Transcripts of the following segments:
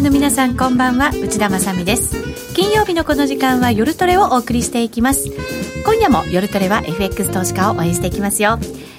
ナーの皆さんこんばんは内田まさです。金曜日のこの時間は夜トレをお送りしていきます。今夜も夜トレは FX 投資家を応援していきますよ。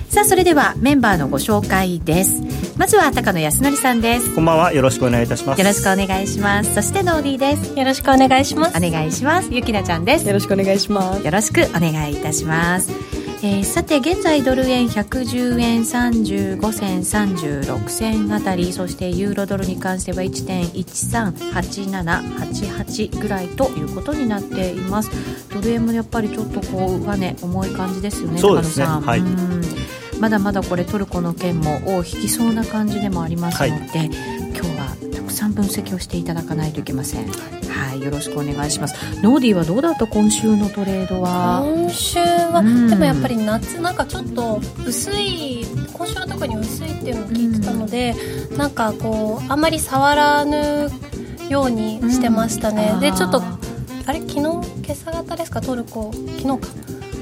さあそれではメンバーのご紹介です。まずは高野康則さんです。こんばんはよろしくお願いいたします。よろしくお願いします。そしてノーディーです。よろしくお願いします。お願いします。ゆきなちゃんです。よろしくお願いします。よろしくお願いいたしますえー、さて現在ドル円110円35銭36銭あたりそしてユーロドルに関しては1.138788ぐらいということになっています。ドル円もやっぱりちょっとこう上値重い感じですよねそうですね。はい。まだまだこれトルコの件も尾を引きそうな感じでもありますので、はい今日はたくさん分析をしていただかないといけません。はい、よろしくお願いします。ノーディーはどうだった今週のトレードは？今週は、うん。でもやっぱり夏なんかちょっと薄い今週は特に薄いっていうのを聞いてたので、なんかこうあんまり触らぬようにしてましたね、うん。でちょっとああれ？昨日？今朝方ですか？トルコ？昨日か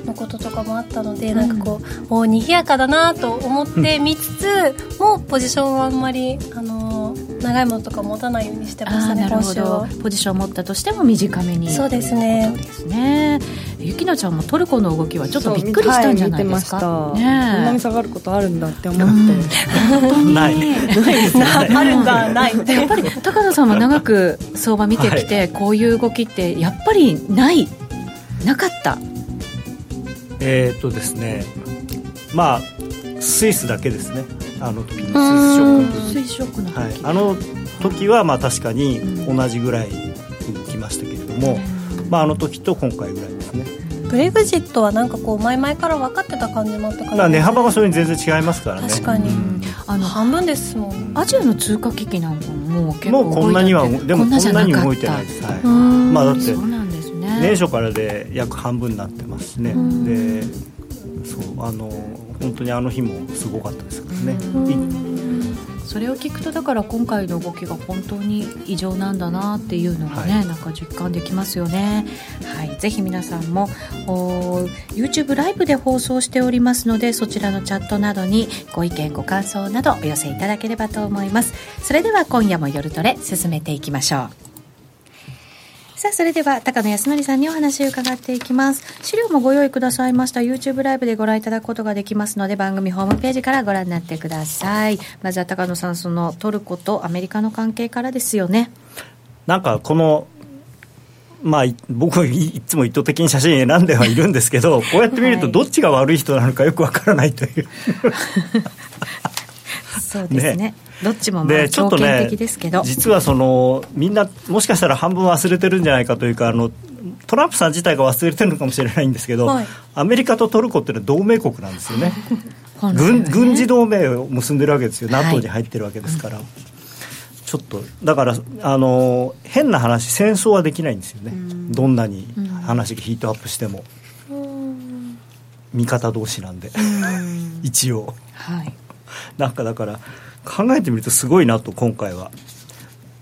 のこととかもあったので、なんかこうお賑やかだなと思って見つつ、もうポジションはあんまりあの長いものとか持たないようにしてましたねなポジションを持ったとしても短めに。そうですね。ですね。ゆきなちゃんもトルコの動きはちょっとびっくりしたんじゃないですか、そう見てました、こんなにね下がることあるんだって思って、ない。あるんだない。えやっぱり高野さんは長く相場見てきて、こういう動きってやっぱりないなかったえーっとですねまあスイスだけですね。あの時にスイスショックの時、はい、あの時はまあ確かに同じぐらいに来ましたけれども、まあ、あの時と今回ぐらいですね、ブレグジットはなんかこう前々から分かってた感じもあったから、まあ、値幅がそれに全然違いますからね。確かに、うん。あの半分ですもん。アジアの通貨危機なんかももう結構もうこんなにはでもこんなに動いてないです、はい。うん。まあ、だってそうなんですね年初からで約半分になってますしね、うん。でそうあの本当にあの日もすごかったですからね、それを聞くとだから今回の動きが本当に異常なんだなっていうのがね、はい。なんか実感できますよね、はい、ぜひ皆さんもお YouTube ライブで放送しておりますのでそちらのチャットなどにご意見ご感想などお寄せいただければと思います。それでは今夜も夜トレ進めていきましょうさあそれでは高野康則さんにお話を伺っていきます。資料もご用意くださいました。YouTube ライブでご覧いただくことができますので番組ホームページからご覧になってください。まずは高野さんそのトルコとアメリカの関係からですよね。なんかこのまあ、い 僕いいつも意図的に写真選んではいるんですけどこうやって見るとどっちが悪い人なのかよくわからないという。そうですね。ねどっちもまあでちょっと条件ね的ですけど、実はそのみんなもしかしたら半分忘れてるんじゃないかというかあのトランプさん自体が忘れてるのかもしれないんですけど、はい。アメリカとトルコっていうのは同盟国なんですよね。ね。軍軍事同盟を結んでるわけですよ、はい。NATO に入ってるわけですから、ちょっとだからあの変な話戦争はできないんですよね、どんなに話がヒートアップしても、味方同士なんで、一応。はい。なんかだから考えてみるとすごいなと今回は。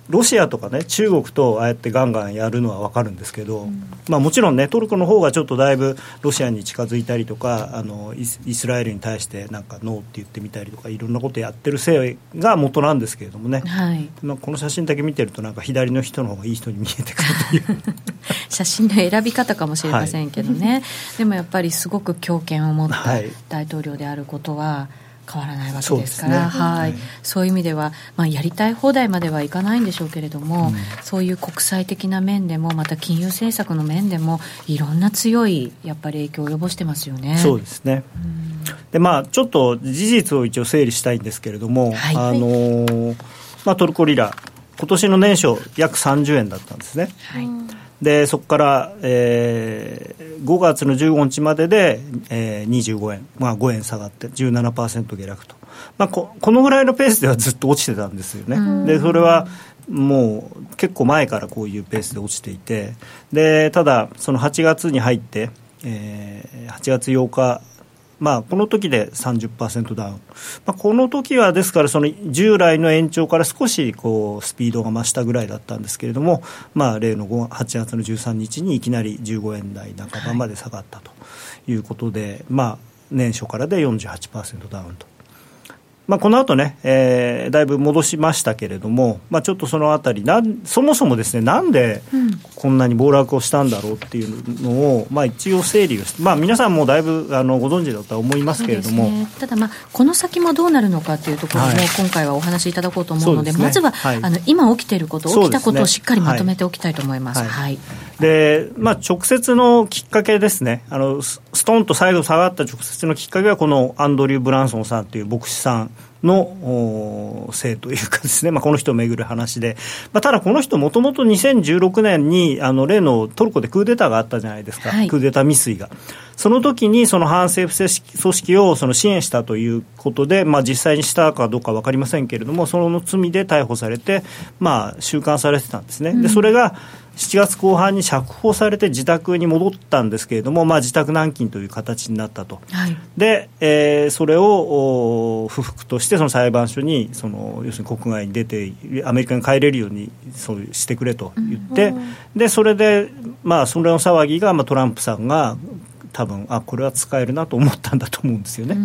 ロシアとかね中国とああやってガンガンやるのは分かるんですけど、まあ、もちろんねトルコの方がちょっとだいぶロシアに近づいたりとかあのイスラエルに対してなんかノーって言ってみたりとかいろんなことやってるせいが元なんですけれどもね、はい。まあ、この写真だけ見てるとなんか左の人の方がいい人に見えてくるという。写真の選び方かもしれませんけどね、でもやっぱりすごく強権を持ったはい。大統領であることは変わらないわけそうですからはい、そういう意味では、まあ、やりたい放題まではいかないんでしょうけれども、そういう国際的な面でもまた金融政策の面でもいろんな強いやっぱり影響を及ぼしてますよね。そうですね。でまあ、ちょっと事実を一応整理したいんですけれども、はい。あのーまあ、トルコリラ今年の年初約30円だったんですね。はいでそこから、えー5月の15日までで、えー25円、まあ、5円下がって17%下落と、まあ、ここのぐらいのペースではずっと落ちてたんですよね、でそれはもう結構前からこういうペースで落ちていて。でただその8月に入って、えー8月8日まあ、この時で30%ダウン、まあ、この時はですからその従来の延長から少しこうスピードが増したぐらいだったんですけれども、まあ、例の8月の13日にいきなり15円台半ばまで下がったということで、まあ、年初からで48%ダウンと。まあ、この後ね、えー、だいぶ戻しましたけれども、まあ、ちょっとそのあたりなんそもそもですねなんでこんなに暴落をしたんだろうっていうのを、まあ、一応整理をして、まあ、皆さんもだいぶあのご存知だとは思いますけれども、ね、ただ、まあ、この先もどうなるのかっていうところも、今回はお話しいただこうと思うので、でね、まずは、はい、あの今起きていること、起きたことをしっかりまとめておきたいと思います。はい。でまあ、直接のきっかけですね。あの、ストンと最後下がった直接のきっかけは、このアンドリュー・ブランソンさんという牧師さんのせいというかですね、まあ、この人をめぐる話で、まあ、ただこの人、もともと2016年にあの例のトルコでクーデターがあったじゃないですか、はい、クーデター未遂が。その時にその反政府組織をその支援したということで、まあ、実際にしたかどうか分かりませんけれども、その罪で逮捕されて、まあ、収監されてたんですね。でそれが7月後半に釈放されて自宅に戻ったんですけれども、まあ、自宅軟禁という形になったと、はい、で、えー、それを不服としてその裁判所にその要するに国外に出てアメリカに帰れるようにそうしてくれと言って、うん、でそれで、まあ、それの騒ぎが、まあ、トランプさんが多分あこれは使えるなと思ったんだと思うんですよね。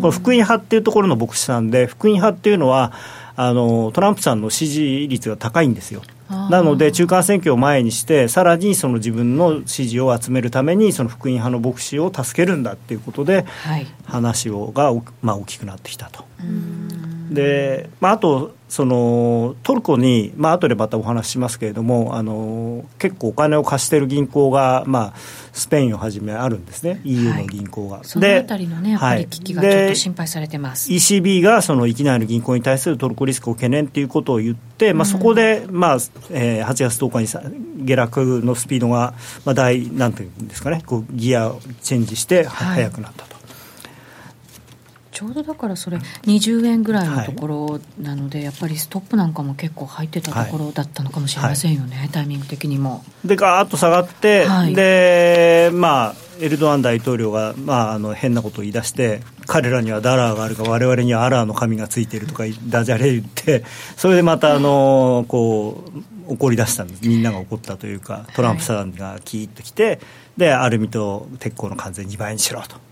この福音派っていうところの牧師さんで福音派っていうのはあのトランプさんの支持率が高いんですよ。なので、中間選挙を前にして、さらにその自分の支持を集めるために、その福音派の牧師を助けるんだっていうことで、話をが、まあ、大きくなってきたと。でまあ、あとそのトルコに、まあ後でまたお話ししますけれどもあの結構お金を貸している銀行が、まあ、スペインをはじめあるんですね。EU の銀行が、はい、そのあたりのねやっぱり危機がちょっと心配されてます、ECB がその域内の銀行に対するトルコリスクを懸念ということを言って、まあ、そこで、まあえー、8月10日にさ下落のスピードが、まあ、大なんていうんですかねこうギアチェンジして速くなったと。ちょうどだからそれ20円ぐらいのところなので、はい、やっぱりストップなんかも結構入ってたところだったのかもしれませんよね、はい、タイミング的にも。でガーッと下がって、はい、でまあエルドアン大統領が、まあ、あの変なことを言い出して彼らにはダラーがあるが我々にはアラーの神がついているとかダジャレ言ってそれでまたあのこう怒り出したんですみんなが怒ったというかトランプさんがキーッと来て、でアルミと鉄鋼の関税2倍にしろと。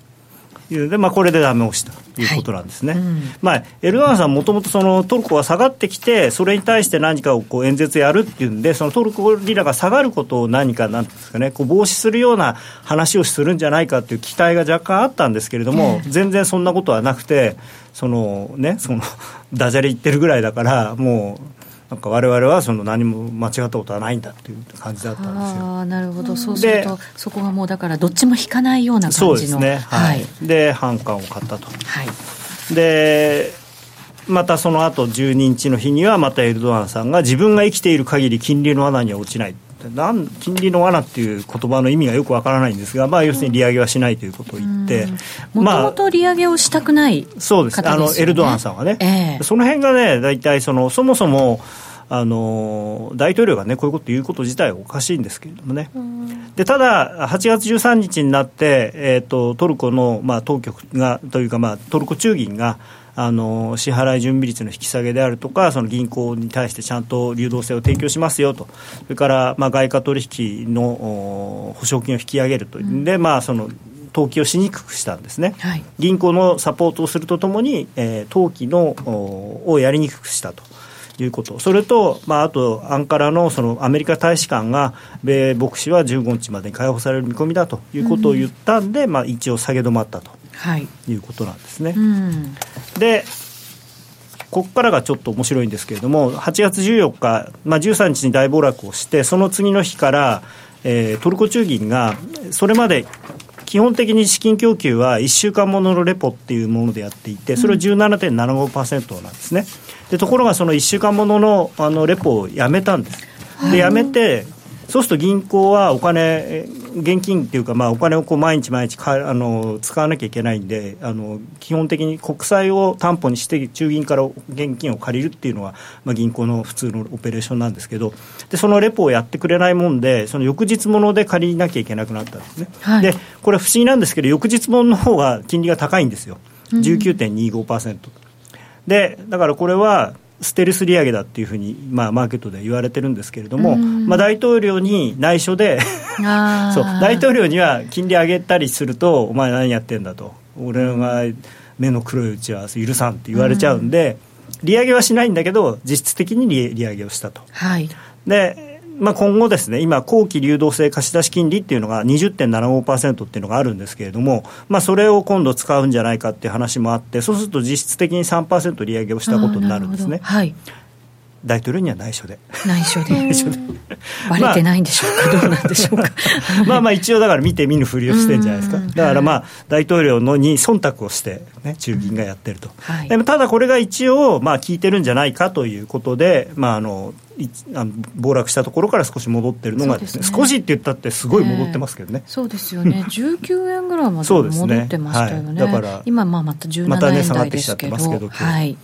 いうで、まあ、これでダメ押しということなんですね、はいうん、まあ、エルドアンさん、もともとトルコが下がってきて、それに対して何かをこう演説やるっていうんで、そのトルコリラが下がることを何か、なんですかね、こう防止するような話をするんじゃないかという期待が若干あったんですけれども、全然そんなことはなくて、そのね、そのダジャレ言ってるぐらいだから、もう。なんか我々はその何も間違ったことはないんだっていう感じだったんですよ。あなるほど。そうするとそこがもうだからどっちも引かないような感じの。そうですね。はい、で反感を買ったと。はい、でまたその後12日の日にはまたエルドアンさんが自分が生きている限り金利の罠には落ちないなん金利の罠っていう言葉の意味がよくわからないんですが、まあ、要するに利上げはしないということを言って、もともと利上げをしたくない、ね、そうです。あのエルドアンさんはね、えー、その辺がね、大体その、そもそもあの大統領が、ね、こういうこと言うこと自体はおかしいんですけれどもね、でただ、8月13日になって、えーと、トルコの、まあ、当局がというか、まあ、トルコ中銀が、あの支払い準備率の引き下げであるとか、その銀行に対してちゃんと流動性を提供しますよと、それから、まあ、外貨取引の保証金を引き上げると。いう、うん、で、まあ、その登記をしにくくしたんですね、はい、銀行のサポートをするとともに、えー、登記のをやりにくくしたと。いうこと、それと、まあ、あとアンカラのそのアメリカ大使館が、米牧師は15日までに解放される見込みだということを言ったんで、うん、まあ、一応下げ止まったと、はい、いうことなんですね。うん、でここからがちょっと面白いんですけれども、8月14日、まあ、13日に大暴落をして、その次の日から、えー、トルコ中銀が、それまで基本的に資金供給は1週間もののレポっていうものでやっていて、それを17.75%なんですね。でところがその1週間もののあのレポをやめたんです。でやめてそうすると銀行はお金、現金っていうか、まあ、お金をこう毎日毎日かあの使わなきゃいけないんであの、基本的に国債を担保にして、中銀から現金を借りるっていうのは、まあ、銀行の普通のオペレーションなんですけど、でそのレポをやってくれないもんで、その翌日もので借りなきゃいけなくなったんですね。はい、でこれ、不思議なんですけど、翌日ものの方が金利が高いんですよ、19.25%。うん、でだからこれはステルス利上げだっていうふうに、まあ、マーケットで言われてるんですけれども、まあ、大統領に内緒で そう大統領には金利上げたりするとお前何やってんだと俺が目の黒いうちは許さんって言われちゃうんで、利上げはしないんだけど、実質的に利利上げをしたと。はい。でまあ、今後ですね、今、後期流動性貸出金利っていうのが20.75%っていうのがあるんですけれども、まあ、それを今度使うんじゃないかっていう話もあって、そうすると実質的に3%利上げをしたことになるんですね。はい。大統領には内緒で。内緒で。バレてないんでしょうか、どうなんでしょうか？まあまあ一応だから見て見ぬふりをしてるんじゃないですか。うんだからまあ大統領のに忖度をして、ね、中銀がやってると。はいでもただこれが一応まあ効いてるんじゃないかということで、まああの、いあの暴落したところから少し戻ってるのがですねね少しって言ったってすごい戻ってますけどね。そうですよね。19円ぐらいまでそうですね戻ってましたよね。はいだから今まあまたまた17円ね下がってきちゃ台ですけど。ってますけどはい。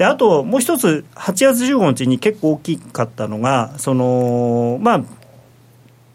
であともう一つ、8月15日に結構大きかったのが、そのまあ、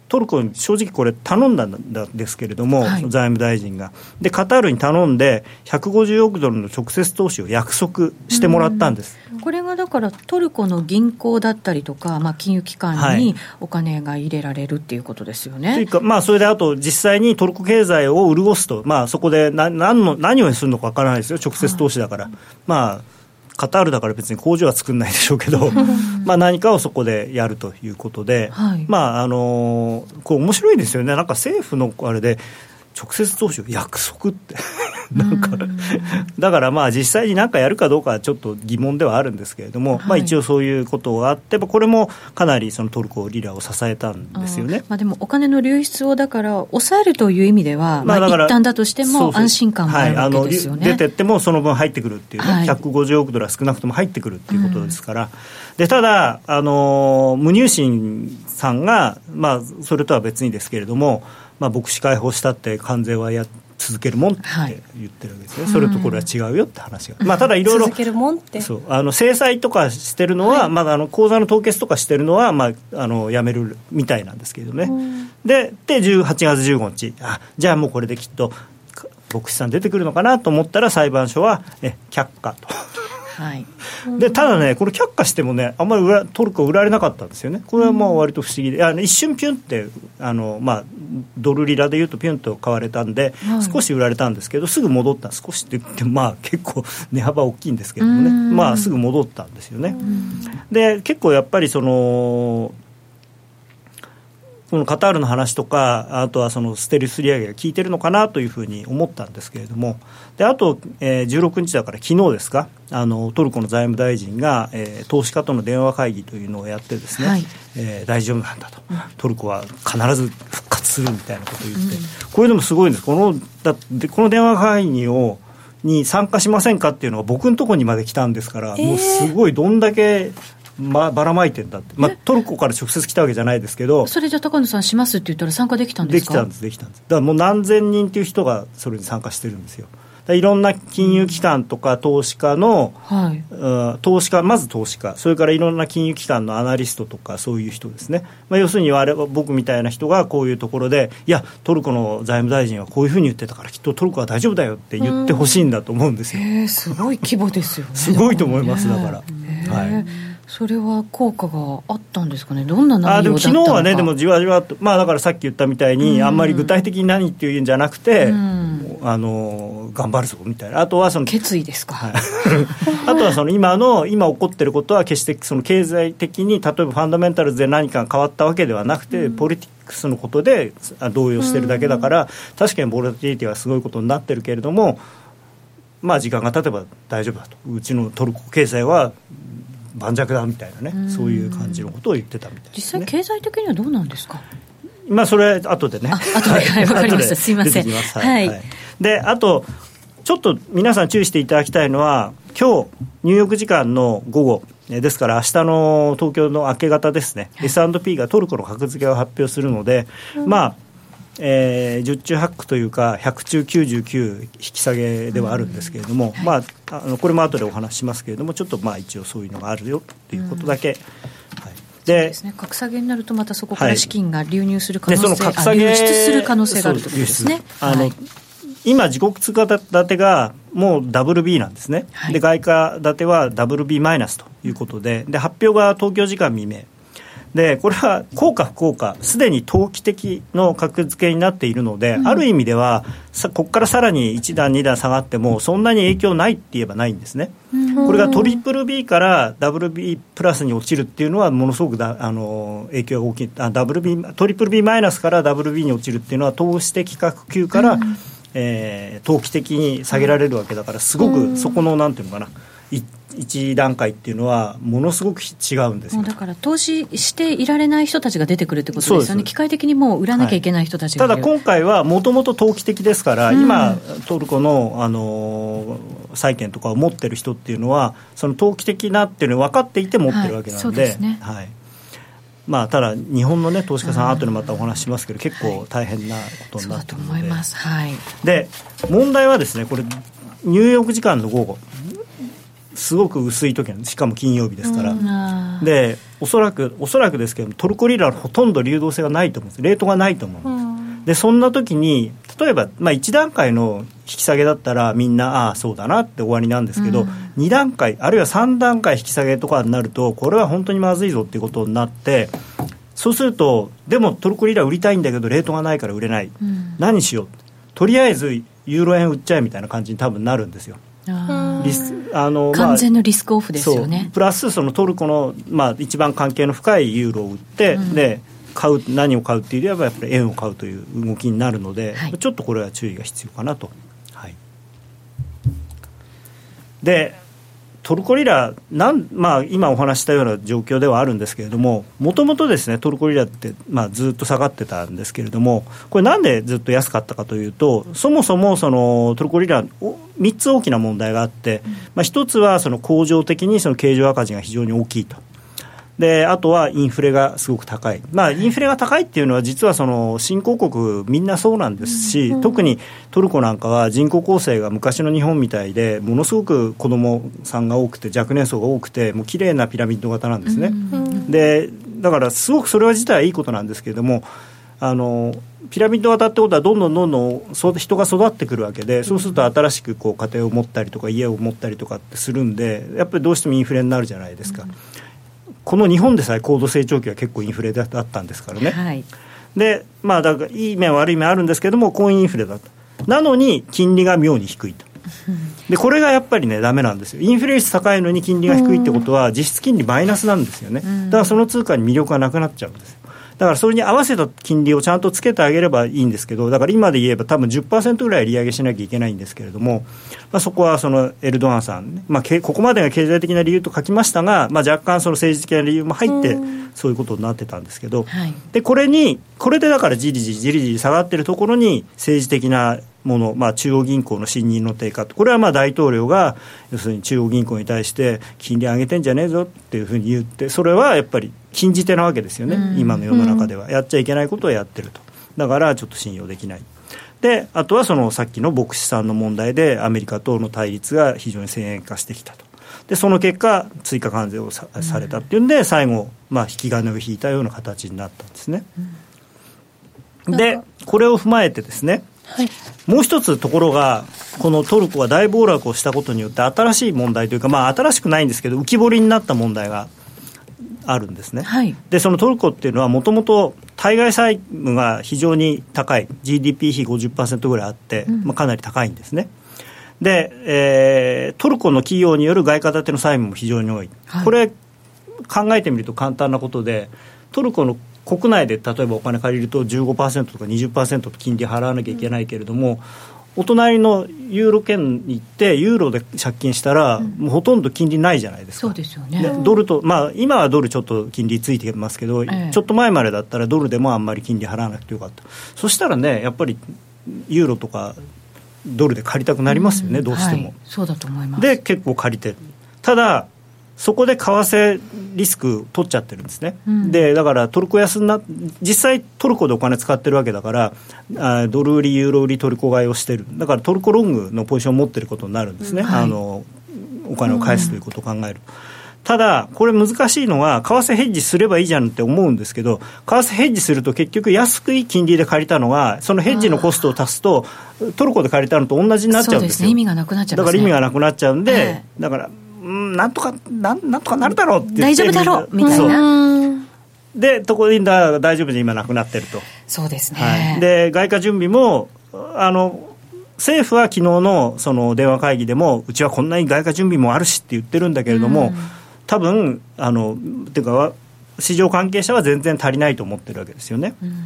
トルコに正直これ、頼んだんですけれども、はい財務大臣がで、カタールに頼んで、150億ドルの直接投資を約束してもらったんです。これがだからトルコの銀行だったりとか、まあ、金融機関にはいお金が入れられるっていうことですよといね。うか、まあ、それであと、実際にトルコ経済を潤すと、まあ、そこでな何の何をするのかわからないですよ、直接投資だから。まあカタールだから別に工場は作んないでしょうけど、まあ何かをそこでやるということで、はい。まああのこう面白いですよね、なんか政府のあれで、直接投資を約束って、なんか、だからまあ実際に何かやるかどうかはちょっと疑問ではあるんですけれども、はい。まあ一応そういうことがあって、これもかなりそのトルコリラを支えたんですよね。まあ、でもお金の流出をだから抑えるという意味では、まあだから一旦だとしても安心感もあるわけはいですよね。出てってもその分入ってくるっていうね、はい。150億ドルは少なくとも入ってくるっていうことですから、でただ、あの無入信さんが、まあ、それとは別にですけれども、まあ、牧師解放したって関税はや続けるもんってはい。言ってるわけですね、それとこれは違うよって話が、まあ、ただいろいろ続けるもんって。そう。あの制裁とかしてるのは、まだあの口座の凍結とかしてるのは、まあ、あのやめるみたいなんですけどね、でで18月15日。あじゃあもうこれできっとか牧師さん出てくるのかなと思ったら裁判所はえ却下と。はい、でただね、これ、却下してもね、あんまり売らトルコは売られなかったんですよね、これはまあ割と不思議で、あの一瞬ピュンってあの、まあ、ドルリラでいうとピュンと買われたんで、はい。少し売られたんですけど、すぐ戻った、少しって言っても、まあ、結構 値幅大きいんですけどもね、うん。まあ、すぐ戻ったんですよね。で結構やっぱりそのこのカタールの話とか、あとはそのステルス利上げが効いてるのかなというふうに思ったんですけれども、であと、えー16日だから、昨日ですか、あのトルコの財務大臣が、えー投資家との電話会議というのをやって、ですね、はい。えー大丈夫なんだと、トルコは必ず復活するみたいなことを言って、これでもすごいんです、このだこの電話会議をに参加しませんかっていうのが僕のところにまで来たんですから、もうすごいどんだけ、ま、ばらまいてんだって、まあ、トルコから直接来たわけじゃないですけど、それじゃあ高野さんしますって言ったら参加できたんでか？ですきたんです、できたんです。だからもう何千人っていう人がそれに参加してるんですよ。いろんな金融機関とか投資家の、はい。うん投資家、まず投資家、それからいろんな金融機関のアナリストとか、そういう人ですね、まあ、要するに我々僕みたいな人がこういうところで、いや、トルコの財務大臣はこういうふうに言ってたから、きっとトルコは大丈夫だよって言ってほしいんだと思うんですよ。へえすごい規模ですよね。すごいと思いますだから。はいそれは効果があったんですかね？どんな内容だあでも昨日はね、でもじわじわと、まあ、だからさっき言ったみたいに、うん。あんまり具体的に何っていうんじゃなくて、うん。あの頑張るぞみたいな、あとはその決意ですか、あとはその今の、今起こってることは、決してその経済的に、例えばファンダメンタルズで何かが変わったわけではなくて、ポリティックスのことであ動揺してるだけだから、確かにボラティリティはすごいことになってるけれども、まあ、時間が経てば大丈夫だと、うちのトルコ経済は盤石だみたいなね、そういう感じのことを言ってたみたいです、ね。実際経済的にはどうなんですか？まあ、それ後でね。あ後で。はいわかりました。すいません。はい。で、あと、ちょっと皆さん注意していただきたいのは、今日ニューヨーク時間の午後、えですから明日の東京の明け方ですね、S&P がトルコの格付けを発表するので、まあ、えー、10中8区というか、100中99引き下げではあるんですけれども、まあ、あのこれも後でお話ししますけれども、ちょっとまあ一応そういうのがあるよということだけ。はい。そうですね。格下げになるとまたそこから資金が流入する可でそ能性、の格下げあ流出する可能性があるということですね。あの、はい。今、自国通貨建てがもう WB なんですね、はい。で外貨建ては WB マイナスということでで、発表が東京時間未明、でこれは効果不効果すでに投機的の格付けになっているので、うん、ある意味ではさここからさらに1段2段下がってもそんなに影響ないって言えばないんですね、うん、これがトリプル B からダブル B プラスに落ちるっていうのはものすごくだあの影響が大きい。あダブル B トリプル B マイナスからダブル B に落ちるっていうのは投資的価級から、うん、えー、投機的に下げられるわけだからすごくそこのなんていうのかな一段階っていうのはものすごく違うんですだから投資していられない人たちが出てくるってことですよね。機械的にもう売らなきゃいけない人たちが、はい、ただ今回はもともと投機的ですから、うん、今トルコのあの債券とかを持ってる人っていうのはその投機的なっていうのを分かっていて持ってるわけなんで、はい、ね。はい。まあ、ただ、日本の、ね、投資家さん、後でまたお話しますけど、結構大変なことになってるので、はい、で問題はですね、これ、ニューヨーク時間の午後、すごく薄い時なんです。しかも金曜日ですから、うん、でおそらくおそらくですけどトルコリラはほとんど流動性がないと思うんです。レートがないと思う、うん、でそんな時に例えば、まあ、1段階の引き下げだったらみんなああそうだなって終わりなんですけど、うん、2段階あるいは3段階引き下げとかになるとこれは本当にまずいぞっていうことになってそうするとでもトルコリラ売りたいんだけどレートがないから売れない、うん、何しよう。とりあえずユーロ円売っちゃえみたいな感じに多分なるんですよリスあの完全のリスクオフですよね、プラスそのトルコの、まあ、一番関係の深いユーロを売って、うん、で買う何を買うっていうよりはやっぱり円を買うという動きになるので、はい、ちょっとこれは注意が必要かなと。はい、でトルコリラなん、まあ、今お話したような状況ではあるんですけれどももともとですねトルコリラって、まあ、ずっと下がってたんですけれどもこれなんでずっと安かったかというとそもそもそのトルコリラ3つ大きな問題があって、まあ、1つはその恒常的にその経常赤字が非常に大きいと。であとはインフレがすごく高い、まあ、インフレが高いっていうのは、実はその新興国、みんなそうなんですし、うん、特にトルコなんかは人口構成が昔の日本みたいで、ものすごく子どもさんが多くて、若年層が多くて、もう綺麗なピラミッド型なんですね。うん、でだからすごくそれは自体はいいことなんですけれども、あのピラミッド型ってことはどんどんどんどん人が育ってくるわけでそうすると新しくこう家庭を持ったりとか家を持ったりとかってするんでやっぱりどうしてもインフレになるじゃないですか。うんこの日本でさえ高度成長期は結構インフレだったんですからね、はい、でまあだからいい面悪い面あるんですけども高インフレだったなのに金利が妙に低いと。でこれがやっぱりねだめなんですよ。インフレ率高いのに金利が低いってことは実質金利マイナスなんですよね。だからその通貨に魅力がなくなっちゃうんですだからそれに合わせた金利をちゃんとつけてあげればいいんですけど、だから今で言えば、多分10%ぐらい利上げしなきゃいけないんですけれども、まあ、そこはそのエルドアンさん、ね、まあ、ここまでが経済的な理由と書きましたが、まあ、若干その政治的な理由も入って、そういうことになってたんですけど、はい、でこれに、これでだからじりじりじりじり下がってるところに、政治的なもの、まあ、中央銀行の信任の低下これはまあ大統領が要するに中央銀行に対して金利上げてんじゃねえぞっていうふうに言ってそれはやっぱり禁じ手なわけですよね、うん、今の世の中では、やっちゃいけないことをやってると。だからちょっと信用できない。であとはそのさっきの牧師さんの問題でアメリカとの対立が非常に先鋭化してきたと。でその結果追加関税をさ,、されたっていうんで最後、まあ、引き金を引いたような形になったんですね、うん、でこれを踏まえてですねはい、もう一つところが、このトルコが大暴落をしたことによって、新しい問題というか、まあ、新しくないんですけど、浮き彫りになった問題があるんですね、はい、でそのトルコっていうのは、もともと対外債務が非常に高い、GDP 比50%ぐらいあって、うん、まあ、かなり高いんですね。で、えー、トルコの企業による外貨建ての債務も非常に多い、はい、これ、考えてみると簡単なことで、トルコの国内で例えばお金借りると15%とか20%と金利払わなきゃいけないけれども、お隣のユーロ圏に行って、ユーロで借金したら、もうほとんど金利ないじゃないですか、そうですよね。ドルと、まあ、今はドルちょっと金利ついてますけど、ええ、ちょっと前までだったら、ドルでもあんまり金利払わなくてよかった、そしたらね、やっぱりユーロとかドルで借りたくなりますよね、うん、どうしても、はい、そうだと思います。で、結構借りてる。ただそこで為替リスク取っちゃってるんですね、うん、でだからトルコ安な実際トルコでお金使ってるわけだからあドル売りユーロ売りトルコ買いをしてる。だからトルコロングのポジションを持ってることになるんですね、はい、あのお金を返すということを考える、うん、ただこれ難しいのは為替ヘッジすればいいじゃんって思うんですけど為替ヘッジすると結局安くいい金利で借りたのがそのヘッジのコストを足すとトルコで借りたのと同じになっちゃうんですよ、ね、意味がなくなっちゃう、ね、だから意味がなくなっちゃうんで、えー、だからうん、なんとかなんなんとかなるだろうって大丈夫だろうみたいな。でところにだ大丈夫で今なくなってると、そうですね、はい、で外貨準備もあの政府は昨日のその電話会議でもうちはこんなに外貨準備もあるしって言ってるんだけれども、うん。多分あのていうか市場関係者は全然足りないと思ってるわけですよね。うん。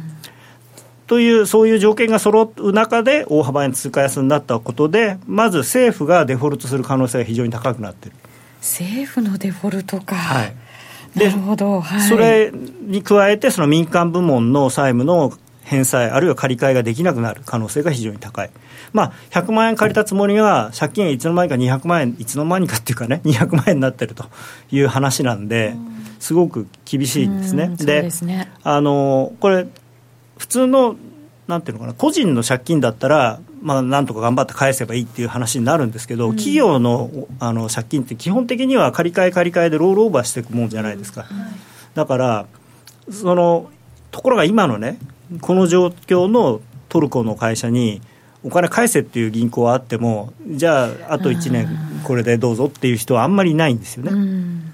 というそういう条件が揃う中で大幅に通貨安になったことでまず政府がデフォルトする可能性が非常に高くなってる。政府のデフォルトか、はい。なるほど、はい、それに加えてその民間部門の債務の返済あるいは借り換えができなくなる可能性が非常に高い、まあ、100万円借りたつもりが借金がいつの間にか200万円いつの間にかっていうかね200万円になってるという話なんで、すごく厳しいんですね。うんそうですね。あのこれ普通のなんていうのかな個人の借金だったら、まあ、なんとか頑張って返せばいいっていう話になるんですけど、企業のあの借金って基本的には借り換え借り換えでロールオーバーしていくもんじゃないですか、だからそのところが今のねこの状況のトルコの会社にお金返せっていう銀行はあってもじゃああと1年これでどうぞっていう人はあんまりいないんですよね、うん。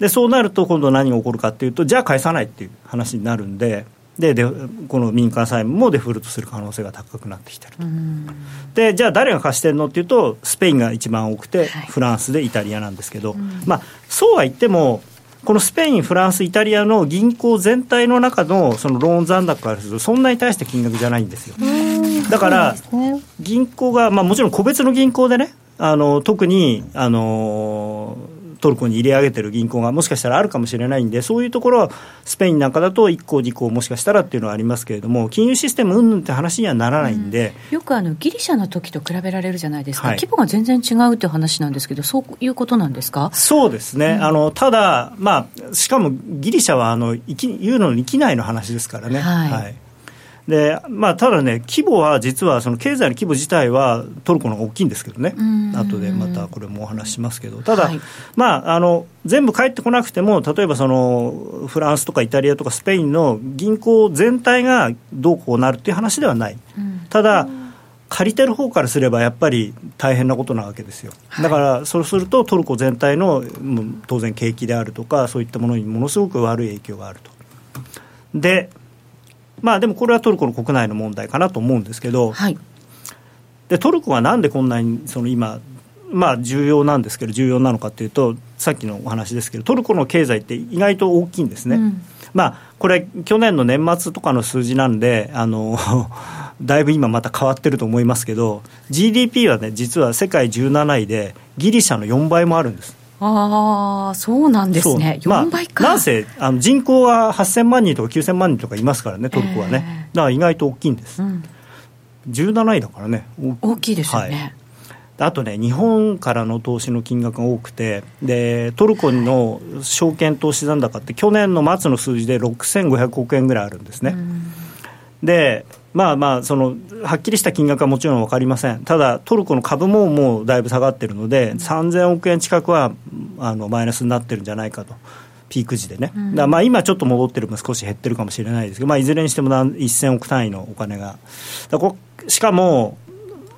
でそうなると今度何が起こるかっていうとじゃあ返さないっていう話になるんでででこの民間債務もデフォルトする可能性が高くなってきてると、うん。でじゃあ誰が貸してるのっていうとスペインが一番多くて、はい。フランスでイタリアなんですけど、まあ、そうは言ってもこのスペイン、フランス、イタリアの銀行全体の中のそのローン残高からするとそんなに対して金額じゃないんですよ。だからね。銀行が、まあ、もちろん個別の銀行でねあの特にあのトルコに入れ上げてる銀行がもしかしたらあるかもしれないんでそういうところはスペインなんかだと1個2個もしかしたらっていうのはありますけれども金融システム云々って話にはならないんで、よくあのギリシャの時と比べられるじゃないですか、はい。規模が全然違うっていう話なんですけど、そういうことなんですか？そうですね、あのただ、まあ、しかもギリシャはあのユーロの域内の話ですからね。はいでまあ、ただね、規模は実は、その経済の規模自体はトルコの方が大きいんですけどね。うん、後でまたこれもお話ししますけど、ただ、はい。まあ、あの全部返ってこなくても、例えばそのフランスとかイタリアとかスペインの銀行全体がどうこうなるっていう話ではない。うん。ただ、借りてる方からすればやっぱり大変なことなわけですよ、だからそうするとトルコ全体の当然景気であるとかそういったものにものすごく悪い影響があると。でまあでもこれはトルコの国内の問題かなと思うんですけどはい、でトルコがなんでこんなにその今まあ重要なんですけど重要なのかというとさっきのお話ですけどトルコの経済って意外と大きいんですね、うん。まあ、これ、去年の年末とかの数字なんで、あの だいぶ今また変わってると思いますけど、GDP はね、実は世界17位で、ギリシャの4倍もあるんです。ああ、そうなんですね、そう。まあ4倍か。なんせあの人口は8000万人とか9000万人とかいますからね、トルコはね、ええだから意外と大きいんです、うん、17位だからね、大きいですよはい。ね。あとね、日本からの投資の金額が多くて、でトルコの証券投資残高って、去年の末の数字で6500億円ぐらいあるんですね。うん。でまあまあそのはっきりした金額はもちろん分かりません。ただトルコの株ももうだいぶ下がってるので、3000億円近くはあのマイナスになってるんじゃないかと。ピーク時でね、だからまあ今ちょっと戻ってる分少し減ってるかもしれないですけど、まあ、いずれにしても何1000億単位のお金が。だこしかも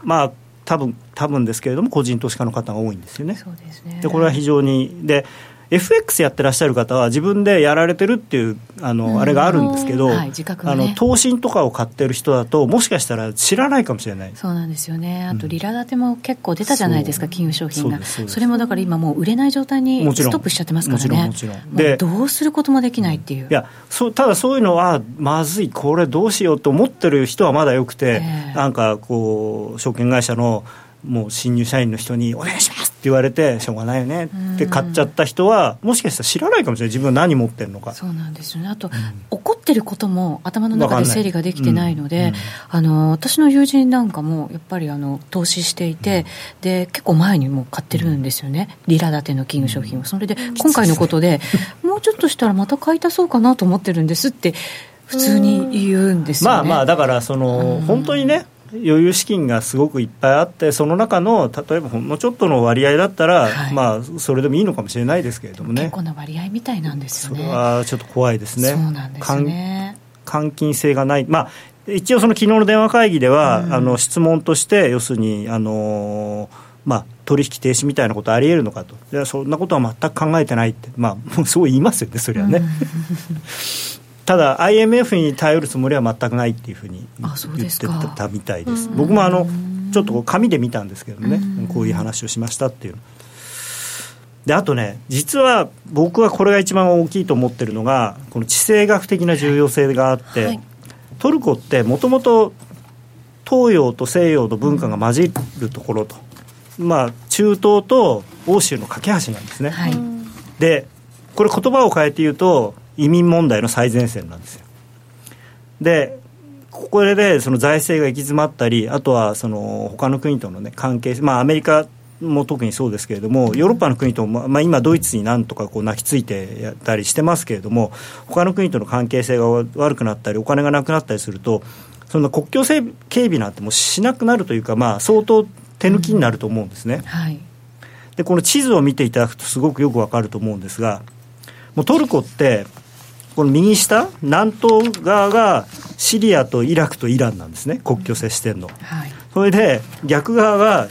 まあ多分多分ですけれども個人投資家の方が多いんですよね。そうですね。でこれは非常にで FX やってらっしゃる方は自分でやられてるっていうあの、うん。あれがあるんですけど、はい自覚があねの投信とかを買ってる人だともしかしたら知らないかもしれない。そうなんですよね、あとリラ建ても結構出たじゃないですか、金融商品が。そそれもだから今、もう売れない状態にストップしちゃってますからね、でうどうすることもできないっていう、いやそうただそういうのはまずいこれどうしようと思ってる人はまだよくて、ええ。なんかこう証券会社のもう新入社員の人に「お願いします」って言われてしょうがないよねって買っちゃった人はもしかしたら知らないかもしれない。自分は何持ってるのか。そうなんですよね、あと、怒ってることも頭の中で整理ができてないので、わかん。あの私の友人なんかもやっぱりあの投資していて、で結構前にもう買ってるんですよね、リラ建ての金融商品を。それで今回のことで、もうちょっとしたらまた買い足そうかなと思ってるんですって、普通に言うんですよね。まあまあだからその本当にね余裕資金がすごくいっぱいあってその中の例えばほんのちょっとの割合だったら、はい。まあそれでもいいのかもしれないですけれどもね。結構な割合みたいなんですそれよね。はちょっと怖いですね。そうなんですね。換金性がない、まあ、一応、その昨日の電話会議では、あの質問として、要するに、あのまあ、取引停止みたいなことありえるのかと、いやそんなことは全く考えてないって、まあ、もうそう言いますよね、それはね。ただ、IMF に頼るつもりは全くないっていうふうに言ってたみたいです。僕もあのちょっと紙で見たんですけどね、こういう話をしましたっていう。であとね、実は僕はこれが一番大きいと思ってるのが、この地政学的な重要性があって、はい、トルコってもともと東洋と西洋の文化が混じるところと、まあ、中東と欧州の架け橋なんですね。はい、で、これ、言葉を変えて言うと、移民問題の最前線なんですよ。で、これでその財政が行き詰まったり、あとはその他の国との、ね、関係、まあ、アメリカも特にそうですけれども、ヨーロッパの国と、まあ、今、ドイツになんとかこう泣きついてやったりしてますけれども、他の国との関係性が悪くなったり、お金がなくなったりすると、そんな国境警備なんてもうしなくなるというか、まあ、相当手抜きになると思うんですね。うんはい、でこの地図を見ていただくとすごくよくわかると思うんですがもうトルコってこの右下南東側がシリアとイラクとイランなんですね。国境接してんの、はい、それで逆側が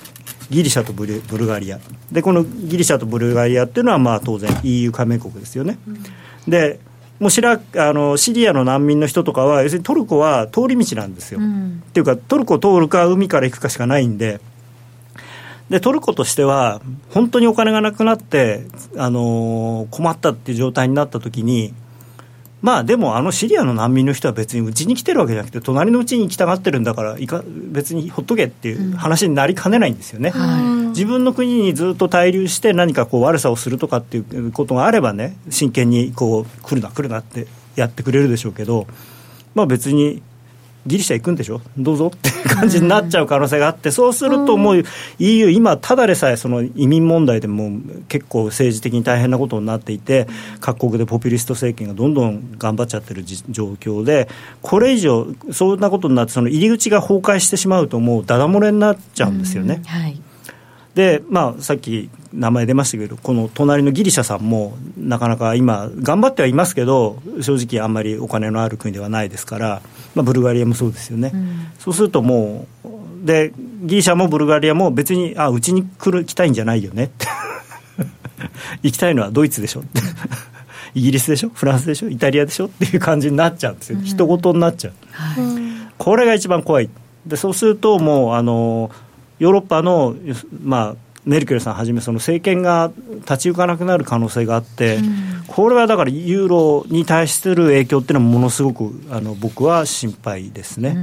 ギリシャとブルブルガリア。でこのギリシャとブルガリアっていうのはまあ当然 EU 加盟国ですよね、うん、でもうシラあのシリアの難民の人とかは要するにトルコは通り道なんですよ、うん、っていうかトルコを通るか海から行くかしかないんで。でトルコとしては本当にお金がなくなってあの困ったっていう状態になった時にまあでもあのシリアの難民の人は別にうちに来てるわけじゃなくて隣のうちに行きたがってるんだからいか別にほっとけっていう話になりかねないんですよね、うん自分の国にずっと滞留して何かこう悪さをするとかっていうことがあればね真剣にこう来るな来るなってやってくれるでしょうけどまあ別にギリシャ行くんでしょ？どうぞっていう感じになっちゃう可能性があって、そうするともう EU、今、ただでさえその移民問題でも結構政治的に大変なことになっていて、各国でポピュリスト政権がどんどん頑張っちゃってる状況で、これ以上、そんなことになって、その入り口が崩壊してしまうと、もうだだ漏れになっちゃうんですよね。はいで、まあ、さっき名前出ましたけど、この隣のギリシャさんも、なかなか今、頑張ってはいますけど、正直、あんまりお金のある国ではないですから、まあ、ブルガリアもそうですよね、うん、そうするともう、でギリシャもブルガリアも別に、あうちに来る来たいんじゃないよねって、行きたいのはドイツでしょって。イギリスでしょ？フランスでしょ？イタリアでしょ？っていう感じになっちゃうんですよ、人事になっちゃう、はい、これが一番怖い。でそうするともうあのヨーロッパの、まあ、メルケルさんはじめその政権が立ち行かなくなる可能性があって、うん、これはだからユーロに対する影響っていうのはものすごくあの僕は心配ですね、はい、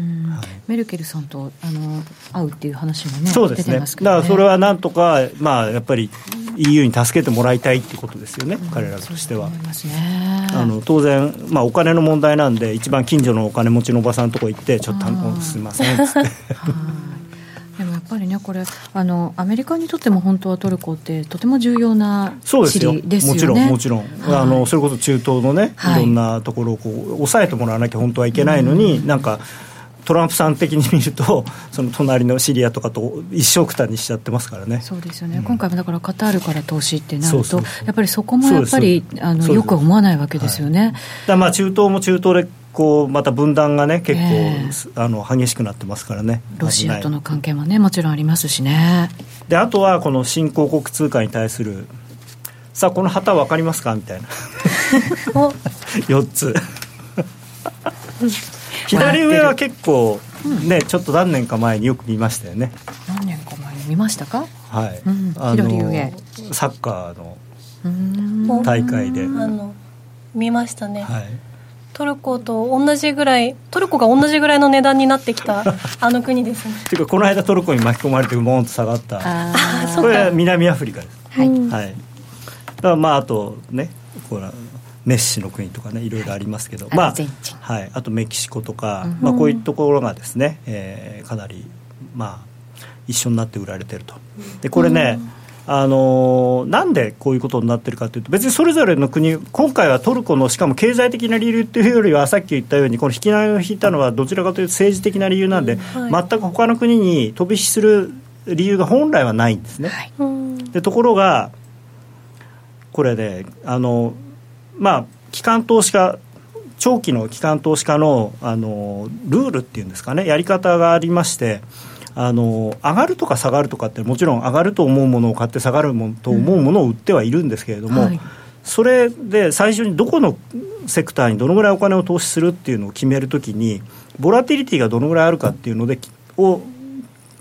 メルケルさんとあの会うっていう話もねそうですね、ね、だからそれはなんとか、まあ、やっぱり EU に助けてもらいたいってことですよね、うん、彼らとしては。あの当然、まあ、お金の問題なんで一番近所のお金持ちのおばさんのとこ行ってちょっとすみませんっつって。っぱりね、これあの、アメリカにとっても本当はトルコって、とても重要な地理ですよ。もちろん、もちろん、はい、あの、それこそ中東のね、い。ろんなところをこう抑えてもらわなきゃ本当はいけないのに、うん、なんか、トランプさん的に見ると、その隣のシリアとかと一生くたにしちゃってますからね。そうですよね、うん、今回もだからカタールから投資ってなると、やっぱりそこもやっぱりあのよく思わないわけですよね。はい、だまあ中東も中東でこうまた分断がね結構、えー、あの激しくなってますからね。ロシアとの関係もねもちろんありますしね。であとはこの新興国通貨に対するさあこの旗分かりますかみたいな。4つ。左上は結構ね、ちょっと何年か前によく見ましたよね。何年か前に見ましたか？はい、うん、左上。サッカーの大会で。あの見ましたね。はいトルコと同じぐらいトルコが同じぐらいの値段になってきた あの国ですね。っていうかこの間トルコに巻き込まれてボーンと下がった。これは南アフリカです。はい、はい、だからまああとねこれメッシの国とかねいろいろありますけど、まあはい、あとメキシコとか、まあ、こういうところがですね、えー、かなりまあ一緒になって売られてると。でこれね、あのなんでこういうことになってるかというと、別にそれぞれの国、今回はトルコのしかも経済的な理由というよりは、さっき言ったように、この引き金を引いたのは、どちらかというと政治的な理由なんで、うんはい、全く他の国に飛び火する理由が本来はないんですね。はい、でところが、これね、あのまあ、機関投資家、長期の機関投資家のあのルールっていうんですかね、やり方がありまして、あの上がるとか下がるとかってもちろん上がると思うものを買って下がるもと思うものを売ってはいるんですけれども、はい。それで最初にどこのセクターにどのぐらいお金を投資するっていうのを決めるときにボラティリティがどのぐらいあるかっていうのでを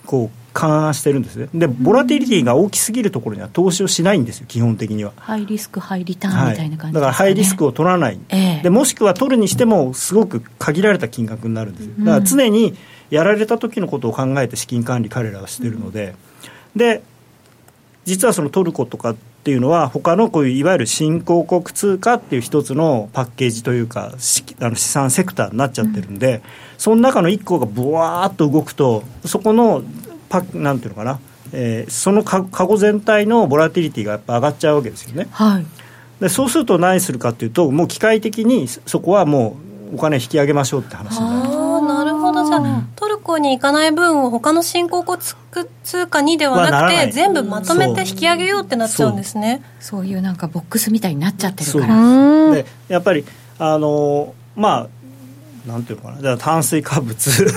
こう勘案してるんですね。でボラティリティが大きすぎるところには投資をしないんですよ基本的には。ハイリスクハイリターンみたいな感じ、ね。はい、だからハイリスクを取らない、えー、でもしくは取るにしてもすごく限られた金額になるんですよ。だから常にやられた時のことを考えて資金管理彼らはしてるので、うん、で実はそのトルコとかっていうのは他のこういういわゆる新興国通貨っていう一つのパッケージというかあの資産セクターになっちゃってるんで、うん、その中の1個がぶわーっと動くとそこのパなんていうのかな、えー、そのかご全体のボラティリティがやっぱ上がっちゃうわけですよね。はい、でそうすると何するかというともう機械的にそこはもうお金引き上げましょうって話になる。あなるほどじゃあトルコに行かない分を他の新興国通貨にではなくて全部まとめて引き上げようってなっちゃうんですねそう。いうなんかボックスみたいになっちゃってるから。でやっぱりあのまあなんていうのかな。だから炭水化物。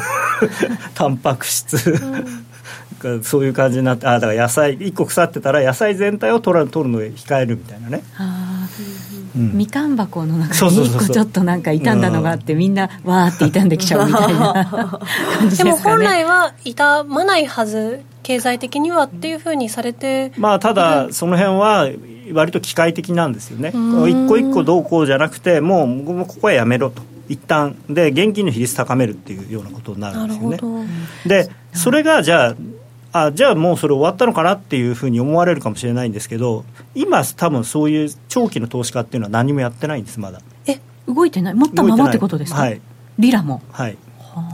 タンパク質、うん、そういう感じになってあだから野菜1個腐ってたら野菜全体を取る取るのを控えるみたいなね。うん、みかん箱の中に1個ちょっとなんか傷んだのがあって、みんなわーって傷んできちゃうみたいな感じですか、ね、でも本来は傷まないはず経済的にはっていうふうにされてまあただその辺は割と機械的なんですよね。一個一個どうこうじゃなくてもうここはやめろと。一旦。で現金の比率高めるっていうようなことになるんですよね。でそれがじゃああじゃあもうそれ終わったのかなっていうふうに思われるかもしれないんですけど今多分そういう長期の投資家っていうのは何もやってないんですまだ。え動いてない？持ったままってことですか？はい。リラも？はい。